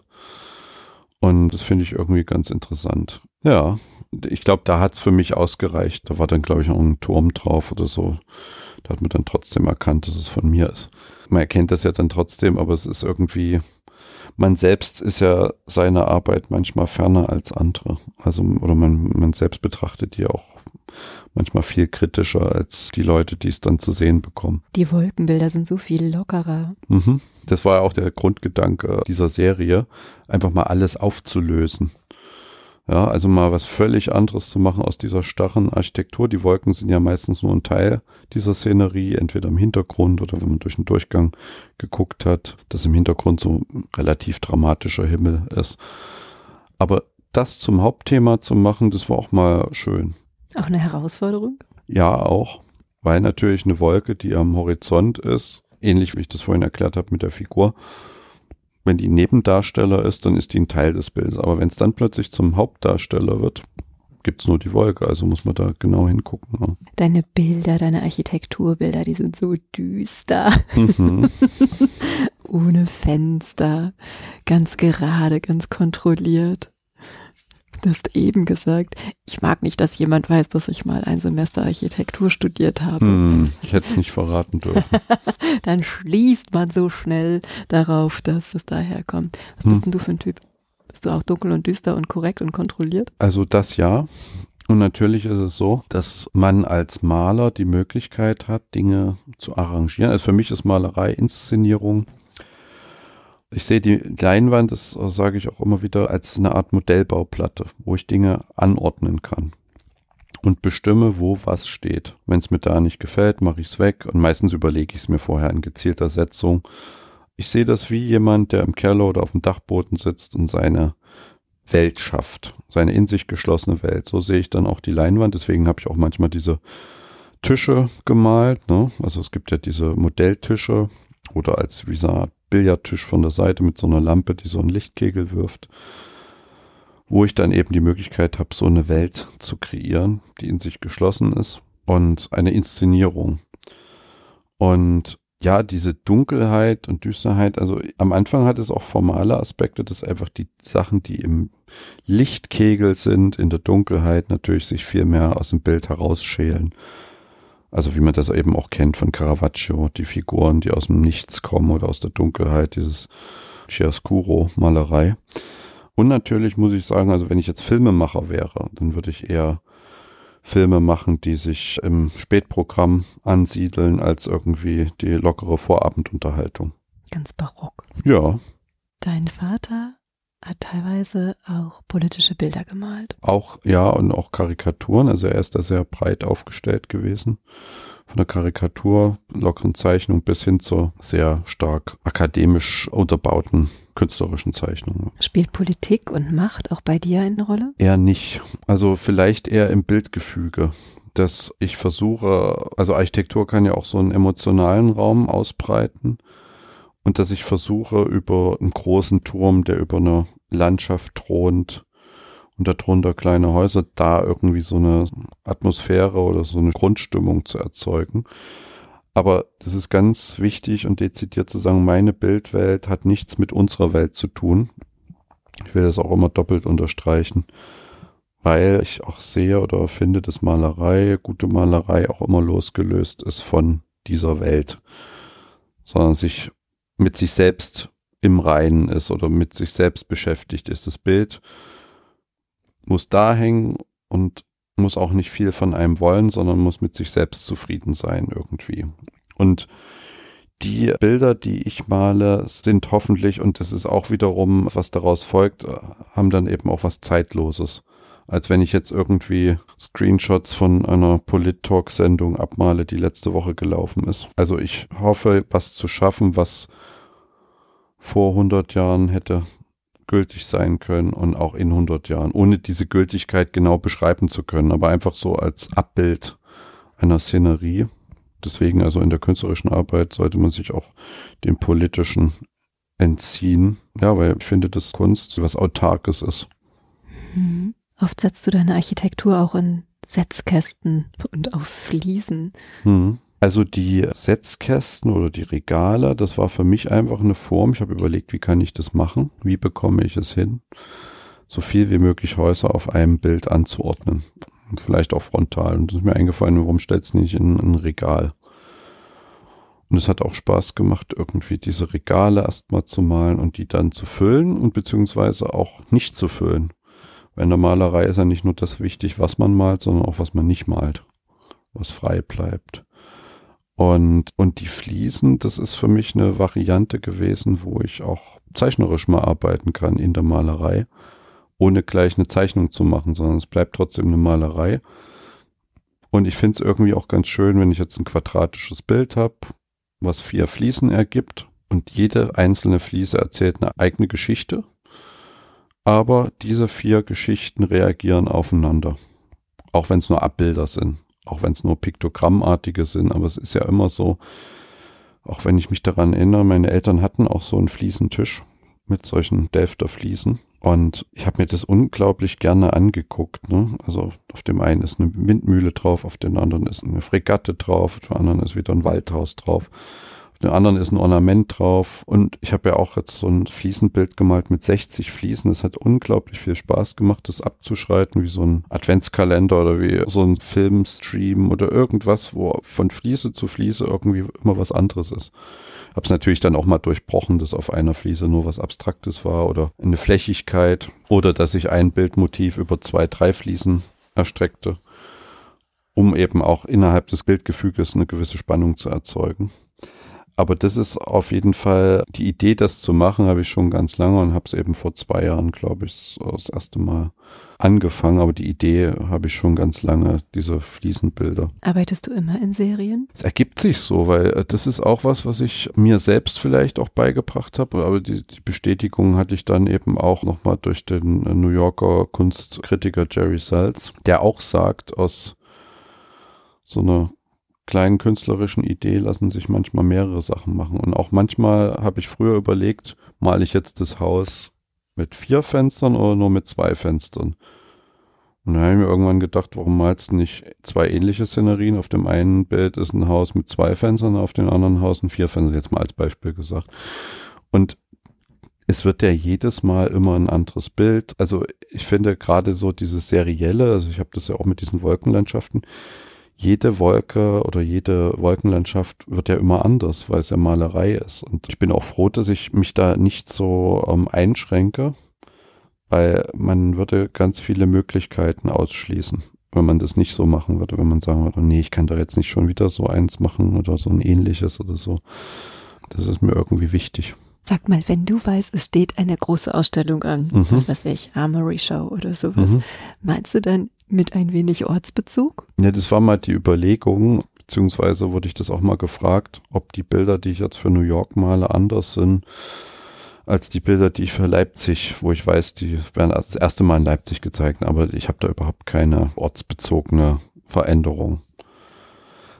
Und das finde ich irgendwie ganz interessant. Ja, ich glaube, da hat's für mich ausgereicht. Da war dann, glaube ich, noch ein Turm drauf oder so. Da hat man dann trotzdem erkannt, dass es von mir ist. Man erkennt das ja dann trotzdem, aber es ist irgendwie, man selbst ist ja seine Arbeit manchmal ferner als andere. Also, oder man, man selbst betrachtet die auch manchmal viel kritischer als die Leute, die es dann zu sehen bekommen. Die Wolkenbilder sind so viel lockerer. Mhm. Das war ja auch der Grundgedanke dieser Serie, einfach mal alles aufzulösen. Ja, also mal was völlig anderes zu machen aus dieser starren Architektur. Die Wolken sind ja meistens nur ein Teil dieser Szenerie, entweder im Hintergrund oder wenn man durch den Durchgang geguckt hat, dass im Hintergrund so relativ dramatischer Himmel ist. Aber das zum Hauptthema zu machen, das war auch mal schön. Auch eine Herausforderung? Ja, auch. Weil natürlich eine Wolke, die am Horizont ist, ähnlich wie ich das vorhin erklärt habe mit der Figur, wenn die Nebendarsteller ist, dann ist die ein Teil des Bildes. Aber wenn es dann plötzlich zum Hauptdarsteller wird, gibt es nur die Wolke. Also muss man da genau hingucken. Ja. Deine Bilder, deine Architekturbilder, die sind so düster. Mhm. [laughs] Ohne Fenster, ganz gerade, ganz kontrolliert. Du hast eben gesagt, ich mag nicht, dass jemand weiß, dass ich mal ein Semester Architektur studiert habe. Hm, ich hätte es nicht verraten dürfen. [laughs] Dann schließt man so schnell darauf, dass es daher kommt. Was hm. bist denn du für ein Typ? Bist du auch dunkel und düster und korrekt und kontrolliert? Also das ja. Und natürlich ist es so, dass man als Maler die Möglichkeit hat, Dinge zu arrangieren. Also für mich ist Malerei Inszenierung ich sehe die Leinwand, das sage ich auch immer wieder, als eine Art Modellbauplatte, wo ich Dinge anordnen kann und bestimme, wo was steht. Wenn es mir da nicht gefällt, mache ich es weg und meistens überlege ich es mir vorher in gezielter Setzung. Ich sehe das wie jemand, der im Keller oder auf dem Dachboden sitzt und seine Welt schafft, seine in sich geschlossene Welt. So sehe ich dann auch die Leinwand. Deswegen habe ich auch manchmal diese Tische gemalt. Ne? Also es gibt ja diese Modelltische oder als wie so Billardtisch von der Seite mit so einer Lampe, die so einen Lichtkegel wirft, wo ich dann eben die Möglichkeit habe, so eine Welt zu kreieren, die in sich geschlossen ist und eine Inszenierung. Und ja, diese Dunkelheit und Düsterheit, also am Anfang hat es auch formale Aspekte, dass einfach die Sachen, die im Lichtkegel sind, in der Dunkelheit natürlich sich viel mehr aus dem Bild herausschälen. Also wie man das eben auch kennt von Caravaggio, die Figuren, die aus dem Nichts kommen oder aus der Dunkelheit, dieses Chiaroscuro-Malerei. Und natürlich muss ich sagen, also wenn ich jetzt Filmemacher wäre, dann würde ich eher Filme machen, die sich im Spätprogramm ansiedeln, als irgendwie die lockere Vorabendunterhaltung. Ganz barock. Ja. Dein Vater hat teilweise auch politische Bilder gemalt. Auch, ja, und auch Karikaturen. Also er ist da sehr breit aufgestellt gewesen. Von der Karikatur, lockeren Zeichnung bis hin zur sehr stark akademisch unterbauten künstlerischen Zeichnung. Spielt Politik und Macht auch bei dir eine Rolle? Eher nicht. Also vielleicht eher im Bildgefüge dass ich versuche, also Architektur kann ja auch so einen emotionalen Raum ausbreiten und dass ich versuche, über einen großen Turm, der über eine Landschaft thront und darunter kleine Häuser, da irgendwie so eine Atmosphäre oder so eine Grundstimmung zu erzeugen. Aber das ist ganz wichtig und dezidiert zu sagen, meine Bildwelt hat nichts mit unserer Welt zu tun. Ich will das auch immer doppelt unterstreichen weil ich auch sehe oder finde, dass Malerei, gute Malerei auch immer losgelöst ist von dieser Welt, sondern sich mit sich selbst im Reinen ist oder mit sich selbst beschäftigt ist. Das Bild muss da hängen und muss auch nicht viel von einem wollen, sondern muss mit sich selbst zufrieden sein irgendwie. Und die Bilder, die ich male, sind hoffentlich, und das ist auch wiederum, was daraus folgt, haben dann eben auch was Zeitloses als wenn ich jetzt irgendwie Screenshots von einer Polit-Talk-Sendung abmale, die letzte Woche gelaufen ist. Also ich hoffe, was zu schaffen, was vor 100 Jahren hätte gültig sein können und auch in 100 Jahren, ohne diese Gültigkeit genau beschreiben zu können, aber einfach so als Abbild einer Szenerie. Deswegen also in der künstlerischen Arbeit sollte man sich auch dem politischen entziehen. Ja, weil ich finde, dass Kunst was Autarkes ist. Mhm. Oft setzt du deine Architektur auch in Setzkästen und auf Fliesen. Hm. Also die Setzkästen oder die Regale, das war für mich einfach eine Form. Ich habe überlegt, wie kann ich das machen? Wie bekomme ich es hin? So viel wie möglich Häuser auf einem Bild anzuordnen. Vielleicht auch frontal. Und das ist mir eingefallen, warum stellst du nicht in ein Regal? Und es hat auch Spaß gemacht, irgendwie diese Regale erstmal zu malen und die dann zu füllen und beziehungsweise auch nicht zu füllen. In der Malerei ist ja nicht nur das wichtig, was man malt, sondern auch was man nicht malt, was frei bleibt. Und, und die Fliesen, das ist für mich eine Variante gewesen, wo ich auch zeichnerisch mal arbeiten kann in der Malerei, ohne gleich eine Zeichnung zu machen, sondern es bleibt trotzdem eine Malerei. Und ich finde es irgendwie auch ganz schön, wenn ich jetzt ein quadratisches Bild habe, was vier Fliesen ergibt und jede einzelne Fliese erzählt eine eigene Geschichte aber diese vier Geschichten reagieren aufeinander. Auch wenn es nur Abbilder sind, auch wenn es nur piktogrammartige sind, aber es ist ja immer so, auch wenn ich mich daran erinnere, meine Eltern hatten auch so einen Fliesentisch mit solchen Delfter Fliesen. Und ich habe mir das unglaublich gerne angeguckt. Ne? Also auf dem einen ist eine Windmühle drauf, auf dem anderen ist eine Fregatte drauf, auf dem anderen ist wieder ein Waldhaus drauf den anderen ist ein Ornament drauf. Und ich habe ja auch jetzt so ein Fliesenbild gemalt mit 60 Fliesen. Es hat unglaublich viel Spaß gemacht, das abzuschreiten, wie so ein Adventskalender oder wie so ein Filmstream oder irgendwas, wo von Fliese zu Fliese irgendwie immer was anderes ist. Habe es natürlich dann auch mal durchbrochen, dass auf einer Fliese nur was Abstraktes war oder eine Flächigkeit oder dass sich ein Bildmotiv über zwei, drei Fliesen erstreckte, um eben auch innerhalb des Bildgefüges eine gewisse Spannung zu erzeugen. Aber das ist auf jeden Fall die Idee, das zu machen, habe ich schon ganz lange und habe es eben vor zwei Jahren, glaube ich, das erste Mal angefangen. Aber die Idee habe ich schon ganz lange, diese Fliesenbilder. Arbeitest du immer in Serien? Es ergibt sich so, weil äh, das ist auch was, was ich mir selbst vielleicht auch beigebracht habe. Aber die, die Bestätigung hatte ich dann eben auch nochmal durch den New Yorker Kunstkritiker Jerry Salz, der auch sagt, aus so einer kleinen künstlerischen Idee lassen sich manchmal mehrere Sachen machen. Und auch manchmal habe ich früher überlegt, male ich jetzt das Haus mit vier Fenstern oder nur mit zwei Fenstern. Und dann habe ich mir irgendwann gedacht, warum malst du nicht zwei ähnliche Szenerien? Auf dem einen Bild ist ein Haus mit zwei Fenstern, auf dem anderen Haus ein vier Fenster, jetzt mal als Beispiel gesagt. Und es wird ja jedes Mal immer ein anderes Bild. Also ich finde gerade so dieses serielle, also ich habe das ja auch mit diesen Wolkenlandschaften, jede Wolke oder jede Wolkenlandschaft wird ja immer anders, weil es ja Malerei ist. Und ich bin auch froh, dass ich mich da nicht so ähm, einschränke, weil man würde ganz viele Möglichkeiten ausschließen, wenn man das nicht so machen würde, wenn man sagen würde, nee, ich kann da jetzt nicht schon wieder so eins machen oder so ein ähnliches oder so. Das ist mir irgendwie wichtig. Sag mal, wenn du weißt, es steht eine große Ausstellung an, mhm. was weiß ich, Armory Show oder sowas, mhm. meinst du dann mit ein wenig Ortsbezug? Ja, das war mal die Überlegung, beziehungsweise wurde ich das auch mal gefragt, ob die Bilder, die ich jetzt für New York male, anders sind als die Bilder, die ich für Leipzig, wo ich weiß, die werden das erste Mal in Leipzig gezeigt, aber ich habe da überhaupt keine ortsbezogene Veränderung.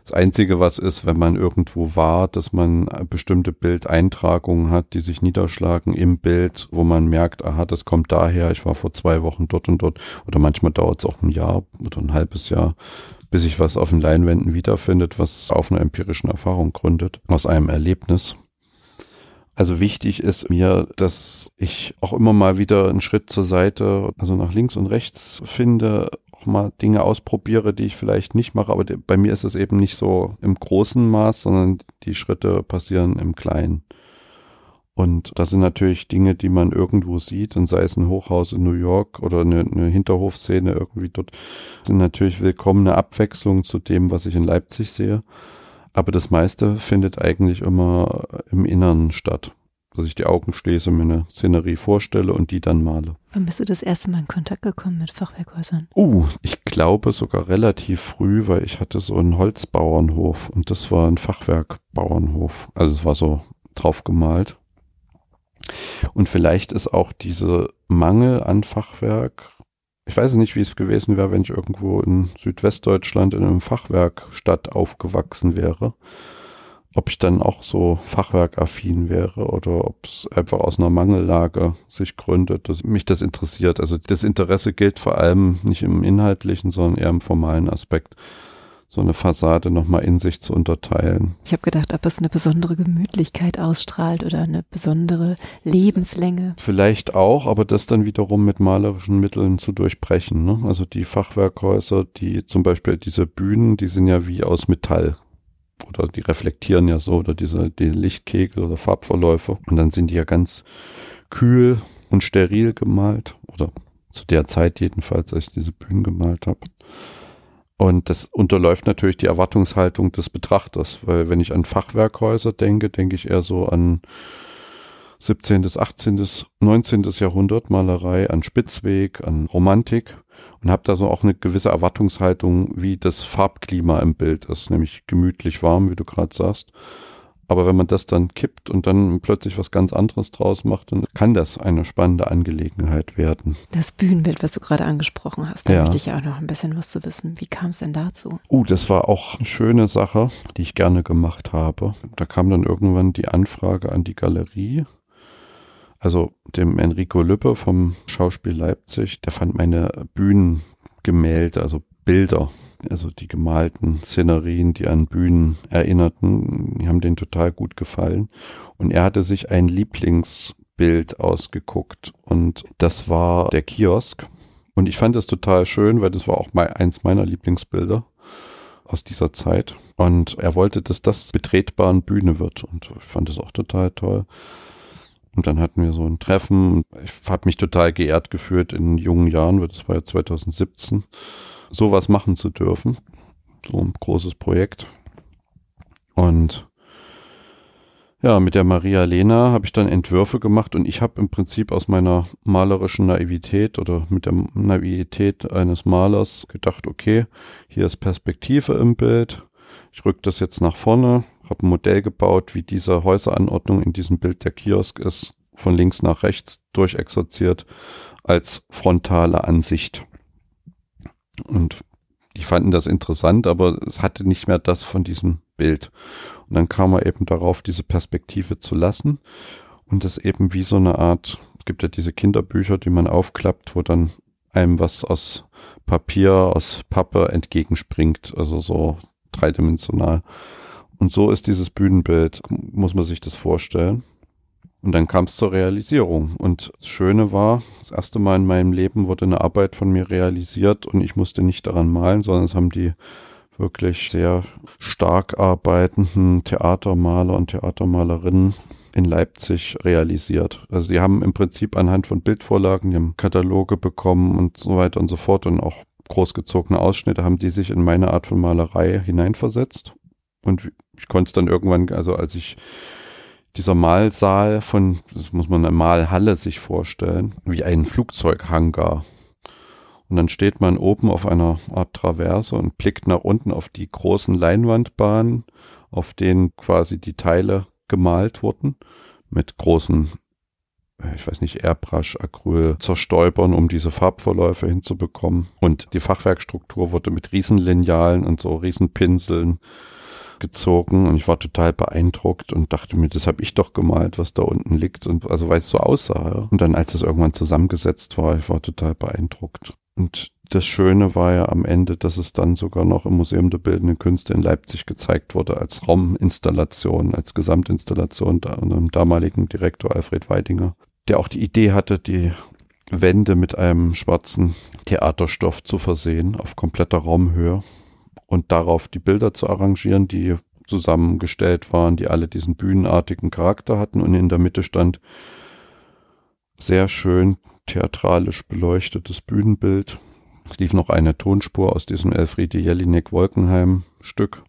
Das Einzige, was ist, wenn man irgendwo war, dass man bestimmte Bildeintragungen hat, die sich niederschlagen im Bild, wo man merkt, aha, das kommt daher, ich war vor zwei Wochen dort und dort. Oder manchmal dauert es auch ein Jahr oder ein halbes Jahr, bis sich was auf den Leinwänden wiederfindet, was auf einer empirischen Erfahrung gründet, aus einem Erlebnis. Also wichtig ist mir, dass ich auch immer mal wieder einen Schritt zur Seite, also nach links und rechts finde mal Dinge ausprobiere, die ich vielleicht nicht mache, aber bei mir ist es eben nicht so im großen Maß, sondern die Schritte passieren im Kleinen. Und das sind natürlich Dinge, die man irgendwo sieht, und sei es ein Hochhaus in New York oder eine, eine Hinterhofszene irgendwie dort, sind natürlich willkommene Abwechslungen zu dem, was ich in Leipzig sehe. Aber das meiste findet eigentlich immer im Inneren statt dass ich die Augen schließe, mir eine Szenerie vorstelle und die dann male. Wann bist du das erste Mal in Kontakt gekommen mit Fachwerkhäusern? Uh, ich glaube sogar relativ früh, weil ich hatte so einen Holzbauernhof und das war ein Fachwerkbauernhof. Also es war so drauf gemalt. Und vielleicht ist auch diese Mangel an Fachwerk, ich weiß nicht, wie es gewesen wäre, wenn ich irgendwo in Südwestdeutschland in einem Fachwerkstadt aufgewachsen wäre ob ich dann auch so fachwerkaffin wäre oder ob es einfach aus einer Mangellage sich gründet, dass mich das interessiert. Also das Interesse gilt vor allem nicht im inhaltlichen, sondern eher im formalen Aspekt so eine Fassade nochmal in sich zu unterteilen. Ich habe gedacht, ob es eine besondere Gemütlichkeit ausstrahlt oder eine besondere Lebenslänge. Vielleicht auch, aber das dann wiederum mit malerischen Mitteln zu durchbrechen. Ne? Also die Fachwerkhäuser, die zum Beispiel diese Bühnen, die sind ja wie aus Metall oder die reflektieren ja so oder diese die Lichtkegel oder Farbverläufe und dann sind die ja ganz kühl und steril gemalt oder zu der Zeit jedenfalls, als ich diese Bühnen gemalt habe. Und das unterläuft natürlich die Erwartungshaltung des Betrachters, weil wenn ich an Fachwerkhäuser denke, denke ich eher so an 17., 18., 19. Jahrhundert Malerei, an Spitzweg, an Romantik und habe da so auch eine gewisse Erwartungshaltung, wie das Farbklima im Bild ist, nämlich gemütlich warm, wie du gerade sagst. Aber wenn man das dann kippt und dann plötzlich was ganz anderes draus macht, dann kann das eine spannende Angelegenheit werden. Das Bühnenbild, was du gerade angesprochen hast, da ja. möchte ich ja auch noch ein bisschen was zu wissen. Wie kam es denn dazu? Uh, das war auch eine schöne Sache, die ich gerne gemacht habe. Da kam dann irgendwann die Anfrage an die Galerie, also dem Enrico Lüppe vom Schauspiel Leipzig, der fand meine Bühnengemälde, also Bilder, also die gemalten Szenerien, die an Bühnen erinnerten, die haben denen total gut gefallen. Und er hatte sich ein Lieblingsbild ausgeguckt und das war der Kiosk. Und ich fand das total schön, weil das war auch mal eins meiner Lieblingsbilder aus dieser Zeit. Und er wollte, dass das betretbaren Bühne wird. Und ich fand das auch total toll. Und dann hatten wir so ein Treffen. Ich habe mich total geehrt gefühlt in jungen Jahren, das war ja 2017, sowas machen zu dürfen. So ein großes Projekt. Und ja, mit der Maria Lena habe ich dann Entwürfe gemacht und ich habe im Prinzip aus meiner malerischen Naivität oder mit der Naivität eines Malers gedacht, okay, hier ist Perspektive im Bild. Ich rück das jetzt nach vorne, habe ein Modell gebaut, wie diese Häuseranordnung in diesem Bild der Kiosk ist, von links nach rechts durchexerziert als frontale Ansicht. Und die fanden das interessant, aber es hatte nicht mehr das von diesem Bild. Und dann kam er eben darauf, diese Perspektive zu lassen und das eben wie so eine Art, es gibt ja diese Kinderbücher, die man aufklappt, wo dann einem was aus Papier, aus Pappe entgegenspringt, also so dreidimensional. Und so ist dieses Bühnenbild, muss man sich das vorstellen. Und dann kam es zur Realisierung. Und das Schöne war, das erste Mal in meinem Leben wurde eine Arbeit von mir realisiert und ich musste nicht daran malen, sondern es haben die wirklich sehr stark arbeitenden Theatermaler und Theatermalerinnen in Leipzig realisiert. Also sie haben im Prinzip anhand von Bildvorlagen, die haben Kataloge bekommen und so weiter und so fort und auch großgezogene Ausschnitte haben die sich in meine Art von Malerei hineinversetzt und ich konnte es dann irgendwann, also als ich dieser Malsaal von, das muss man eine Malhalle sich vorstellen, wie ein Flugzeughangar. Und dann steht man oben auf einer Art Traverse und blickt nach unten auf die großen Leinwandbahnen, auf denen quasi die Teile gemalt wurden, mit großen, äh, ich weiß nicht, Airbrush, Acryl, Zerstäubern, um diese Farbverläufe hinzubekommen. Und die Fachwerkstruktur wurde mit Riesenlinealen und so Riesenpinseln gezogen und ich war total beeindruckt und dachte mir, das habe ich doch gemalt, was da unten liegt und also weil es so aussah. Ja. Und dann als es irgendwann zusammengesetzt war, ich war total beeindruckt. Und das Schöne war ja am Ende, dass es dann sogar noch im Museum der Bildenden Künste in Leipzig gezeigt wurde als Rauminstallation, als Gesamtinstallation da, dem damaligen Direktor Alfred Weidinger, der auch die Idee hatte, die Wände mit einem schwarzen Theaterstoff zu versehen auf kompletter Raumhöhe und darauf die Bilder zu arrangieren, die zusammengestellt waren, die alle diesen bühnenartigen Charakter hatten und in der Mitte stand sehr schön theatralisch beleuchtetes Bühnenbild es lief noch eine Tonspur aus diesem Elfriede Jelinek Wolkenheim Stück.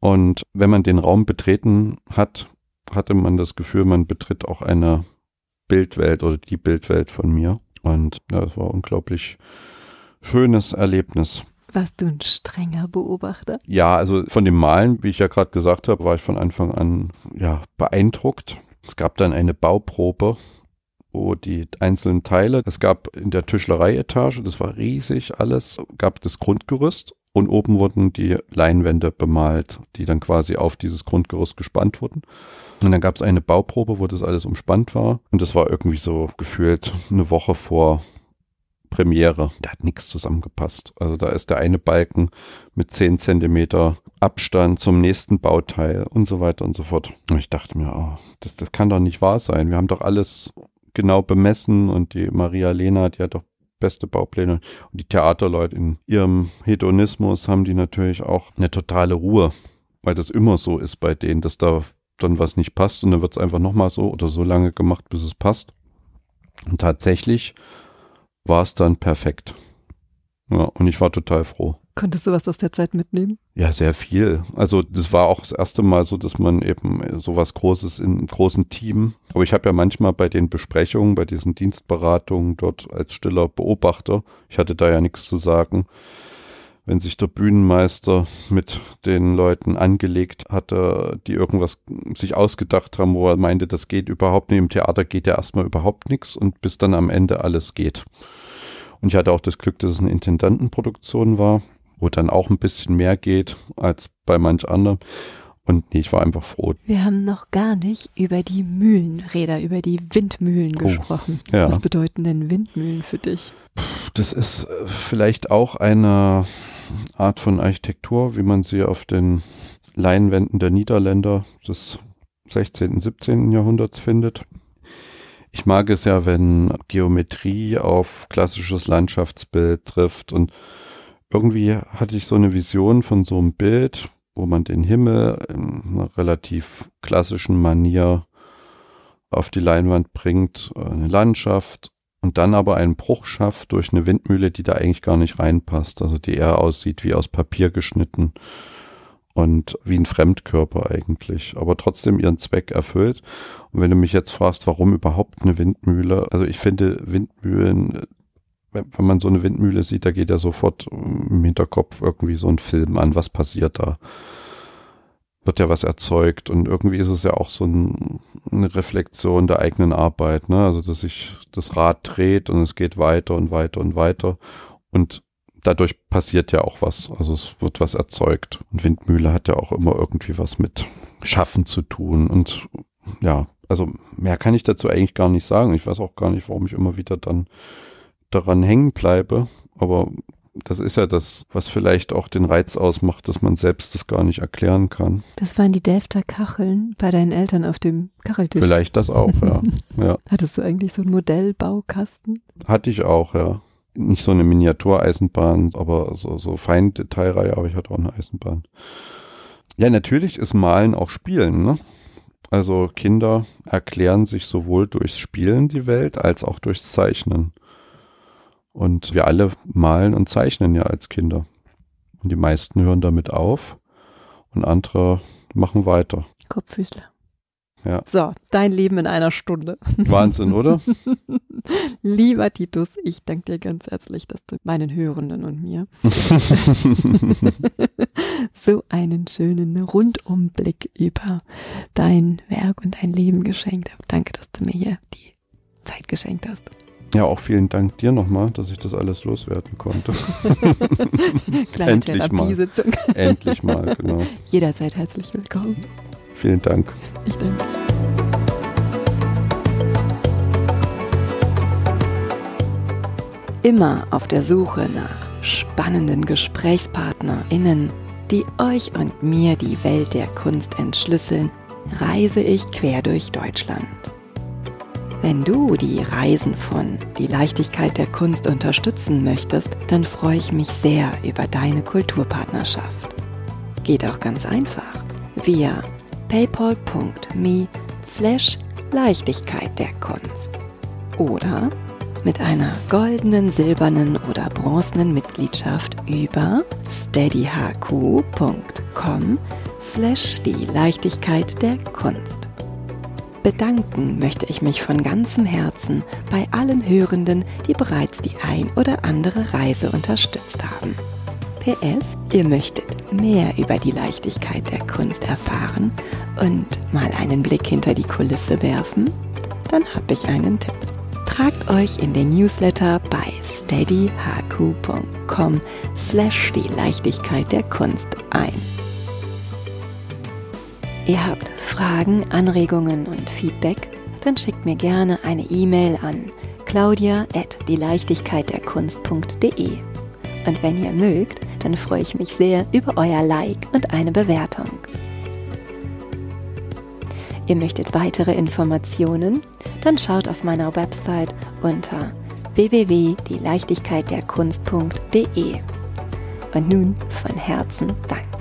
Und wenn man den Raum betreten hat, hatte man das Gefühl, man betritt auch eine Bildwelt oder die Bildwelt von mir. Und ja, es war unglaublich schönes Erlebnis. Warst du ein strenger Beobachter? Ja, also von dem Malen, wie ich ja gerade gesagt habe, war ich von Anfang an ja beeindruckt. Es gab dann eine Bauprobe wo die einzelnen Teile, es gab in der Tischlerei-Etage, das war riesig alles, gab das Grundgerüst und oben wurden die Leinwände bemalt, die dann quasi auf dieses Grundgerüst gespannt wurden. Und dann gab es eine Bauprobe, wo das alles umspannt war. Und das war irgendwie so gefühlt eine Woche vor Premiere. Da hat nichts zusammengepasst. Also da ist der eine Balken mit 10 Zentimeter Abstand zum nächsten Bauteil und so weiter und so fort. Und ich dachte mir, oh, das, das kann doch nicht wahr sein. Wir haben doch alles genau bemessen und die Maria Lena, hat doch beste Baupläne. Und die Theaterleute in ihrem Hedonismus haben die natürlich auch eine totale Ruhe, weil das immer so ist bei denen, dass da dann was nicht passt und dann wird es einfach nochmal so oder so lange gemacht, bis es passt. Und tatsächlich war es dann perfekt. Ja, und ich war total froh. Konntest du was aus der Zeit mitnehmen? Ja, sehr viel. Also das war auch das erste Mal so, dass man eben sowas Großes in einem großen Team. Aber ich habe ja manchmal bei den Besprechungen, bei diesen Dienstberatungen dort als stiller Beobachter, ich hatte da ja nichts zu sagen, wenn sich der Bühnenmeister mit den Leuten angelegt hatte, die irgendwas sich ausgedacht haben, wo er meinte, das geht überhaupt nicht. Im Theater geht ja erstmal überhaupt nichts und bis dann am Ende alles geht. Und ich hatte auch das Glück, dass es eine Intendantenproduktion war wo dann auch ein bisschen mehr geht als bei manch anderem. Und nee, ich war einfach froh. Wir haben noch gar nicht über die Mühlenräder, über die Windmühlen oh, gesprochen. Ja. Was bedeuten denn Windmühlen für dich? Das ist äh, vielleicht auch eine Art von Architektur, wie man sie auf den Leinwänden der Niederländer des 16., 17. Jahrhunderts findet. Ich mag es ja, wenn Geometrie auf klassisches Landschaftsbild trifft und irgendwie hatte ich so eine Vision von so einem Bild, wo man den Himmel in einer relativ klassischen Manier auf die Leinwand bringt, eine Landschaft und dann aber einen Bruch schafft durch eine Windmühle, die da eigentlich gar nicht reinpasst, also die eher aussieht wie aus Papier geschnitten und wie ein Fremdkörper eigentlich, aber trotzdem ihren Zweck erfüllt. Und wenn du mich jetzt fragst, warum überhaupt eine Windmühle, also ich finde Windmühlen wenn, man so eine Windmühle sieht, da geht ja sofort im Hinterkopf irgendwie so ein Film an, was passiert da. Wird ja was erzeugt und irgendwie ist es ja auch so ein, eine Reflexion der eigenen Arbeit, ne? Also dass sich das Rad dreht und es geht weiter und weiter und weiter und dadurch passiert ja auch was. Also es wird was erzeugt. Und Windmühle hat ja auch immer irgendwie was mit Schaffen zu tun. Und ja, also mehr kann ich dazu eigentlich gar nicht sagen. Ich weiß auch gar nicht, warum ich immer wieder dann daran hängen bleibe. Aber das ist ja das, was vielleicht auch den Reiz ausmacht, dass man selbst das gar nicht erklären kann. Das waren die Delfter Kacheln bei deinen Eltern auf dem Kacheltisch. Vielleicht das auch, ja. [laughs] ja. Hattest du eigentlich so einen Modellbaukasten? Hatte ich auch, ja. Nicht so eine Miniatureisenbahn, aber so, so Feindetailreihe, aber ich hatte auch eine Eisenbahn. Ja, natürlich ist Malen auch Spielen, ne? Also Kinder erklären sich sowohl durchs Spielen die Welt als auch durchs Zeichnen. Und wir alle malen und zeichnen ja als Kinder. Und die meisten hören damit auf und andere machen weiter. Kopffüßler. Ja. So, dein Leben in einer Stunde. Wahnsinn, oder? [laughs] Lieber Titus, ich danke dir ganz herzlich, dass du meinen Hörenden und mir [laughs] so einen schönen Rundumblick über dein Werk und dein Leben geschenkt hast. Danke, dass du mir hier die Zeit geschenkt hast. Ja, auch vielen Dank dir nochmal, dass ich das alles loswerden konnte. [laughs] Kleine Endlich mal. Endlich mal, genau. Jederzeit herzlich willkommen. Vielen Dank. Ich danke. Immer auf der Suche nach spannenden GesprächspartnerInnen, die euch und mir die Welt der Kunst entschlüsseln, reise ich quer durch Deutschland. Wenn du die Reisen von Die Leichtigkeit der Kunst unterstützen möchtest, dann freue ich mich sehr über deine Kulturpartnerschaft. Geht auch ganz einfach via paypal.me slash Leichtigkeit der Kunst oder mit einer goldenen, silbernen oder bronzenen Mitgliedschaft über steadyhq.com slash die Leichtigkeit der Kunst. Bedanken möchte ich mich von ganzem Herzen bei allen Hörenden, die bereits die ein oder andere Reise unterstützt haben. PS, ihr möchtet mehr über die Leichtigkeit der Kunst erfahren und mal einen Blick hinter die Kulisse werfen? Dann habe ich einen Tipp. Tragt euch in den Newsletter bei steadyhq.com slash die Leichtigkeit der Kunst ein. Ihr habt Fragen, Anregungen und Feedback? Dann schickt mir gerne eine E-Mail an claudia at dieleichtigkeitderkunst.de. Und wenn ihr mögt, dann freue ich mich sehr über euer Like und eine Bewertung. Ihr möchtet weitere Informationen? Dann schaut auf meiner Website unter www.dieleichtigkeitderkunst.de. Und nun von Herzen Dank.